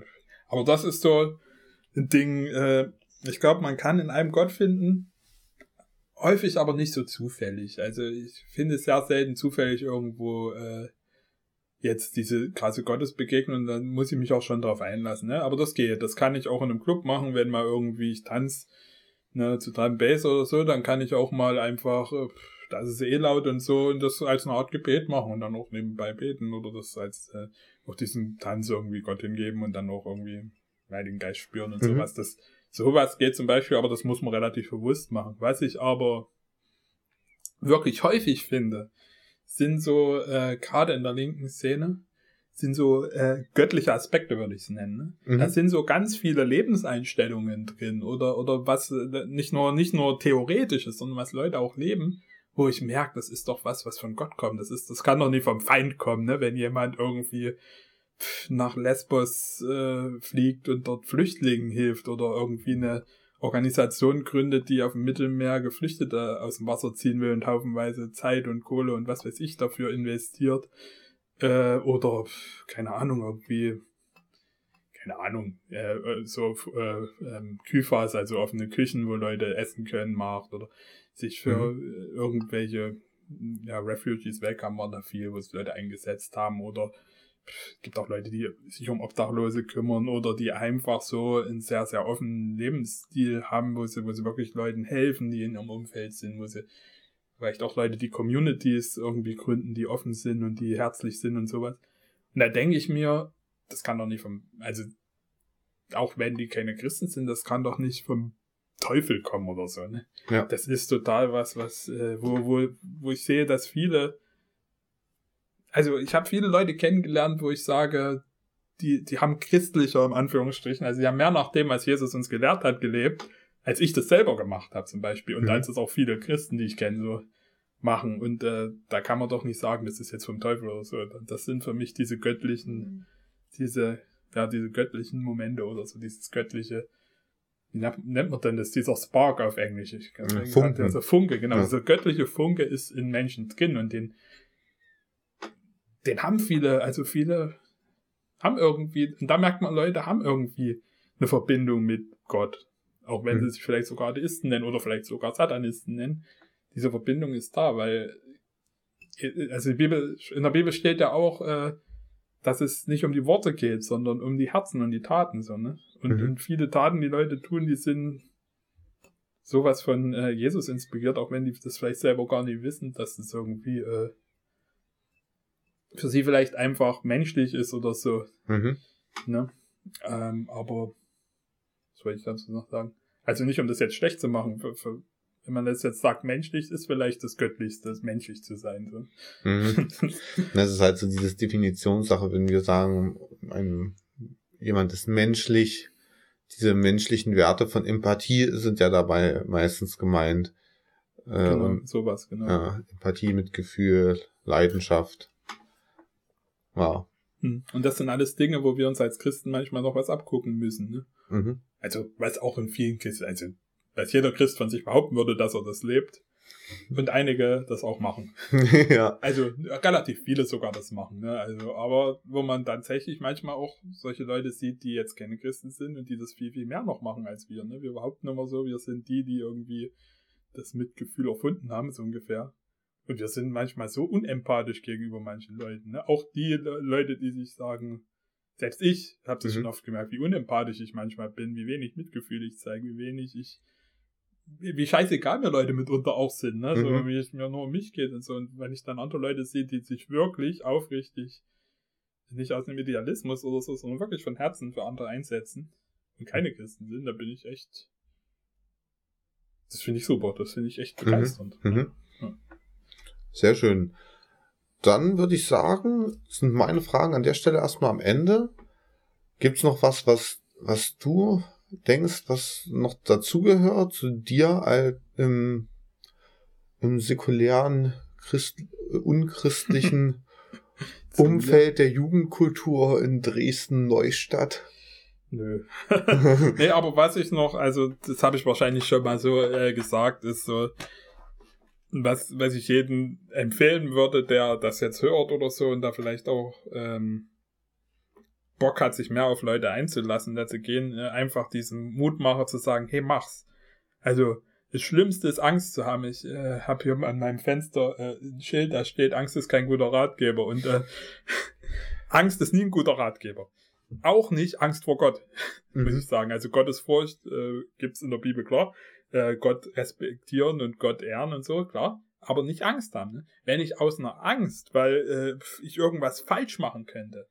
S1: aber das ist so ein Ding, äh, ich glaube, man kann in einem Gott finden, häufig aber nicht so zufällig. Also ich finde es sehr selten zufällig irgendwo äh, jetzt diese krasse Gottesbegegnung, dann muss ich mich auch schon darauf einlassen. Ne? Aber das geht. Das kann ich auch in einem Club machen, wenn mal irgendwie ich tanze ne, zu Drum Bass oder so, dann kann ich auch mal einfach, äh, das ist eh laut und so, und das als eine Art Gebet machen und dann auch nebenbei beten oder das als äh, auch diesen Tanz irgendwie Gott hingeben und dann auch irgendwie Heiligen Geist spüren und
S2: Mhm.
S1: sowas. Das, sowas geht zum Beispiel, aber das muss man relativ bewusst machen. Was ich aber wirklich häufig finde, sind so, äh, gerade in der linken Szene, sind so äh, göttliche Aspekte, würde ich es nennen. Ne?
S2: Mhm.
S1: Da sind so ganz viele Lebenseinstellungen drin oder oder was äh, nicht nur nicht nur theoretisches, sondern was Leute auch leben, wo ich merke, das ist doch was, was von Gott kommt. Das ist, das kann doch nicht vom Feind kommen, ne? Wenn jemand irgendwie nach Lesbos äh, fliegt und dort Flüchtlingen hilft oder irgendwie eine Organisation gründet, die auf dem Mittelmeer Geflüchtete aus dem Wasser ziehen will und haufenweise Zeit und Kohle und was weiß ich dafür investiert. Äh, oder, keine Ahnung, irgendwie, keine Ahnung, äh, äh, so äh, ähm, Küfas, also offene Küchen, wo Leute essen können, macht oder sich für äh, irgendwelche ja, Refugees war da viel, wo es Leute eingesetzt haben oder gibt auch Leute, die sich um Obdachlose kümmern oder die einfach so einen sehr, sehr offenen Lebensstil haben, wo sie, wo sie wirklich Leuten helfen, die in ihrem Umfeld sind, wo sie vielleicht auch Leute, die Communities irgendwie gründen, die offen sind und die herzlich sind und sowas. Und da denke ich mir, das kann doch nicht vom, also auch wenn die keine Christen sind, das kann doch nicht vom Teufel kommen oder so, ne?
S2: Ja.
S1: Das ist total was, was, äh, wo, wo, wo ich sehe, dass viele, also ich habe viele Leute kennengelernt, wo ich sage, die, die haben christlicher im Anführungsstrichen, also die haben mehr nach dem, was Jesus uns gelehrt hat, gelebt, als ich das selber gemacht habe zum Beispiel. Und
S2: Mhm.
S1: als es auch viele Christen, die ich kenne, so machen. Und äh, da kann man doch nicht sagen, das ist jetzt vom Teufel oder so. Das sind für mich diese göttlichen, diese, ja, diese göttlichen Momente oder so, dieses göttliche, wie nennt man denn das? Dieser Spark auf Englisch. Ich kann
S2: Ja,
S1: sagen,
S2: Funken.
S1: Also Funke, genau.
S2: Ja.
S1: Dieser göttliche Funke ist in Menschen drin und den, den haben viele, also viele haben irgendwie, und da merkt man, Leute haben irgendwie eine Verbindung mit Gott. Auch wenn
S2: Mhm.
S1: sie sich vielleicht sogar Atheisten nennen oder vielleicht sogar Satanisten nennen. Diese Verbindung ist da, weil, also Bibel, in der Bibel steht ja auch, äh, dass es nicht um die Worte geht, sondern um die Herzen und die Taten, so, ne? Und,
S2: Mhm.
S1: und viele Taten, die Leute tun, die sind sowas von äh, Jesus inspiriert, auch wenn die das vielleicht selber gar nicht wissen, dass das irgendwie äh, für sie vielleicht einfach menschlich ist oder so,
S2: Mhm.
S1: ne? Ähm, aber was wollte ich dazu noch sagen? Also nicht, um das jetzt schlecht zu machen, für, für, wenn man das jetzt sagt, menschlich ist vielleicht das Göttlichste, menschlich zu sein. So.
S2: Mhm. [laughs] Das ist halt so diese Definitionssache, wenn wir sagen, ein, jemand ist menschlich, diese menschlichen Werte von Empathie sind ja dabei meistens gemeint.
S1: Genau,
S2: und,
S1: sowas, genau.
S2: ja, Empathie, Mitgefühl, Leidenschaft. Wow.
S1: Hm. Und das sind alles Dinge, wo wir uns als Christen manchmal noch was abgucken müssen. Ne?
S2: Mhm.
S1: Also, was auch in vielen Christen, also, was jeder Christ von sich behaupten würde, dass er das lebt. Und einige das auch machen. [laughs]
S2: ja.
S1: Also, relativ viele sogar das machen, ne? Also, aber wo man tatsächlich manchmal auch solche Leute sieht, die jetzt keine Christen sind und die das viel, viel mehr noch machen als wir, ne? Wir behaupten immer so, wir sind die, die irgendwie das Mitgefühl erfunden haben, so ungefähr. Und wir sind manchmal so unempathisch gegenüber manchen Leuten, ne? Auch die Le Leute, die sich sagen, selbst ich habe das
S2: Mhm.
S1: schon oft gemerkt, wie unempathisch ich manchmal bin, wie wenig Mitgefühl ich zeige, wie wenig ich, wie, wie scheißegal mir Leute mitunter auch sind, ne? So
S2: Mhm.
S1: wie es mir nur um mich geht und so. Und wenn ich dann andere Leute sehe, die sich wirklich aufrichtig, nicht aus einem Idealismus oder so, sondern wirklich von Herzen für andere einsetzen und keine Christen sind, da bin ich echt. Das finde ich super, das finde ich echt
S2: Mhm.
S1: begeisternd.
S2: Mhm.
S1: Ja.
S2: Sehr schön. Dann würde ich sagen, sind meine Fragen an der Stelle erstmal am Ende. Gibt's noch was, was, was du denkst, was noch dazugehört zu dir all, im, im säkulären, Christ, unchristlichen [laughs] Umfeld der Jugendkultur in Dresden-Neustadt?
S1: Nö. [laughs] nee, aber was ich noch, also das habe ich wahrscheinlich schon mal so äh, gesagt, ist so, was, was ich jedem empfehlen würde, der das jetzt hört oder so und da vielleicht auch ähm, Bock hat, sich mehr auf Leute einzulassen, da zu gehen, äh, einfach diesen Mutmacher zu sagen, hey, mach's. Also das Schlimmste ist Angst zu haben. Ich äh, habe hier an meinem Fenster äh, ein Schild, da steht, Angst ist kein guter Ratgeber und äh, [laughs] Angst ist nie ein guter Ratgeber. Auch nicht Angst vor Gott [laughs] muss
S2: Mhm.
S1: ich sagen. Also Gottesfurcht äh, gibt's in der Bibel klar, äh, Gott respektieren und Gott ehren und so, klar. Aber nicht Angst haben. Ne? Wenn ich aus einer Angst, weil äh, ich irgendwas falsch machen könnte,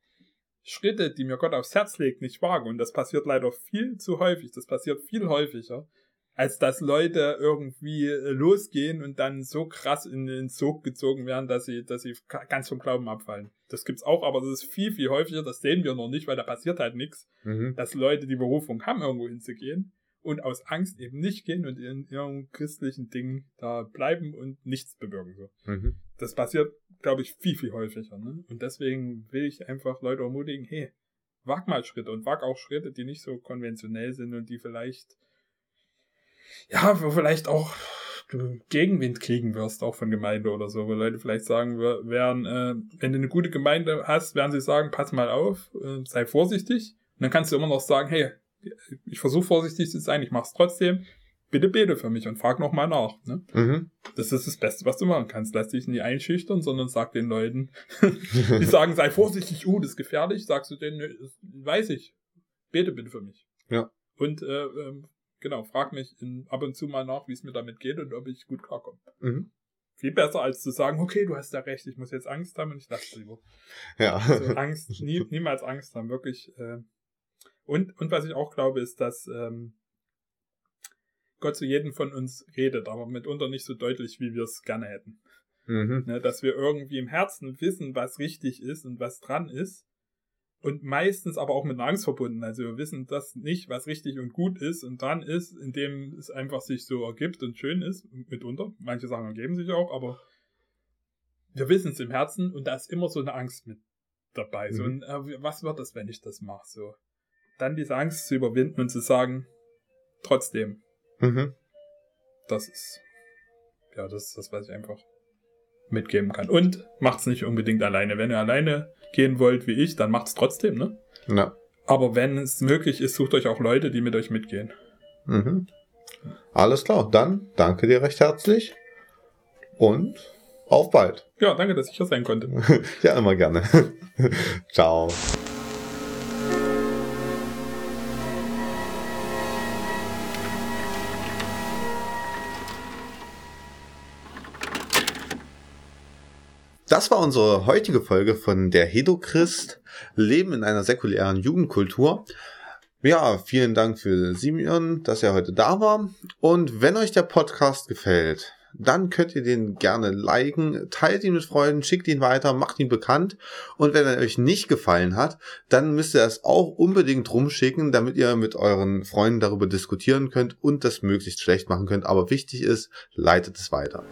S1: Schritte, die mir Gott aufs Herz legt, nicht wage, und das passiert leider viel zu häufig, das passiert viel häufiger, als dass Leute irgendwie äh, losgehen und dann so krass in den Sog gezogen werden, dass sie, dass sie ganz vom Glauben abfallen. Das gibt's auch, aber das ist viel, viel häufiger, das sehen wir noch nicht, weil da passiert halt nichts, mhm. dass Leute die Berufung haben, irgendwo hinzugehen und aus Angst eben nicht gehen und in ihrem christlichen Ding da bleiben und nichts bewirken. So. Mhm. Das passiert, glaube ich, viel, viel häufiger. Ne? Und deswegen will ich einfach Leute ermutigen, hey, wag mal Schritte und wag auch Schritte, die nicht so konventionell sind und die vielleicht, ja, wo vielleicht auch du Gegenwind kriegen wirst, auch von Gemeinde oder so, wo Leute vielleicht sagen werden, äh, wenn du eine gute Gemeinde hast, werden sie sagen, pass mal auf, äh, sei vorsichtig. Und dann kannst du immer noch sagen, hey, ich versuche vorsichtig zu sein, ich mache es trotzdem. Bitte bete für mich und frag nochmal nach. Ne? Mhm. Das ist das Beste, was du machen kannst. Lass dich nicht einschüchtern, sondern sag den Leuten, [laughs] die [laughs] sagen, sei vorsichtig, uh, das ist gefährlich, sagst du denen, weiß ich. Bete bitte für mich.
S2: Ja.
S1: Und äh, äh, genau, frag mich in, ab und zu mal nach, wie es mir damit geht und ob ich gut klarkomme. Mhm. Viel besser als zu sagen, okay, du hast da recht, ich muss jetzt Angst haben und ich lasse lieber.
S2: Ja.
S1: Also [laughs] Angst, nie, niemals Angst haben, wirklich. Äh, und, und was ich auch glaube, ist, dass ähm, Gott zu jedem von uns redet, aber mitunter nicht so deutlich, wie wir es gerne hätten. Mhm. Ne, dass wir irgendwie im Herzen wissen, was richtig ist und was dran ist. Und meistens aber auch mit einer Angst verbunden. Also wir wissen das nicht, was richtig und gut ist und dran ist, indem es einfach sich so ergibt und schön ist, mitunter. Manche Sachen ergeben sich auch, aber wir wissen es im Herzen und da ist immer so eine Angst mit dabei. Mhm. So, und, äh, was wird das, wenn ich das mache? So dann diese Angst zu überwinden und zu sagen, trotzdem. Mhm. Das ist, ja, das ist das, was ich einfach mitgeben kann. Und macht's nicht unbedingt alleine. Wenn ihr alleine gehen wollt wie ich, dann macht's trotzdem, ne?
S2: Ja.
S1: Aber wenn es möglich ist, sucht euch auch Leute, die mit euch mitgehen.
S2: Mhm. Alles klar, dann danke dir recht herzlich und auf bald.
S1: Ja, danke, dass ich hier sein konnte. [laughs]
S2: ja, immer gerne. [laughs] Ciao. Das war unsere heutige Folge von der Hedochrist, Leben in einer säkulären Jugendkultur. Ja, vielen Dank für Simeon, dass er heute da war. Und wenn euch der Podcast gefällt, dann könnt ihr den gerne liken, teilt ihn mit Freunden, schickt ihn weiter, macht ihn bekannt. Und wenn er euch nicht gefallen hat, dann müsst ihr es auch unbedingt rumschicken, damit ihr mit euren Freunden darüber diskutieren könnt und das möglichst schlecht machen könnt. Aber wichtig ist, leitet es weiter.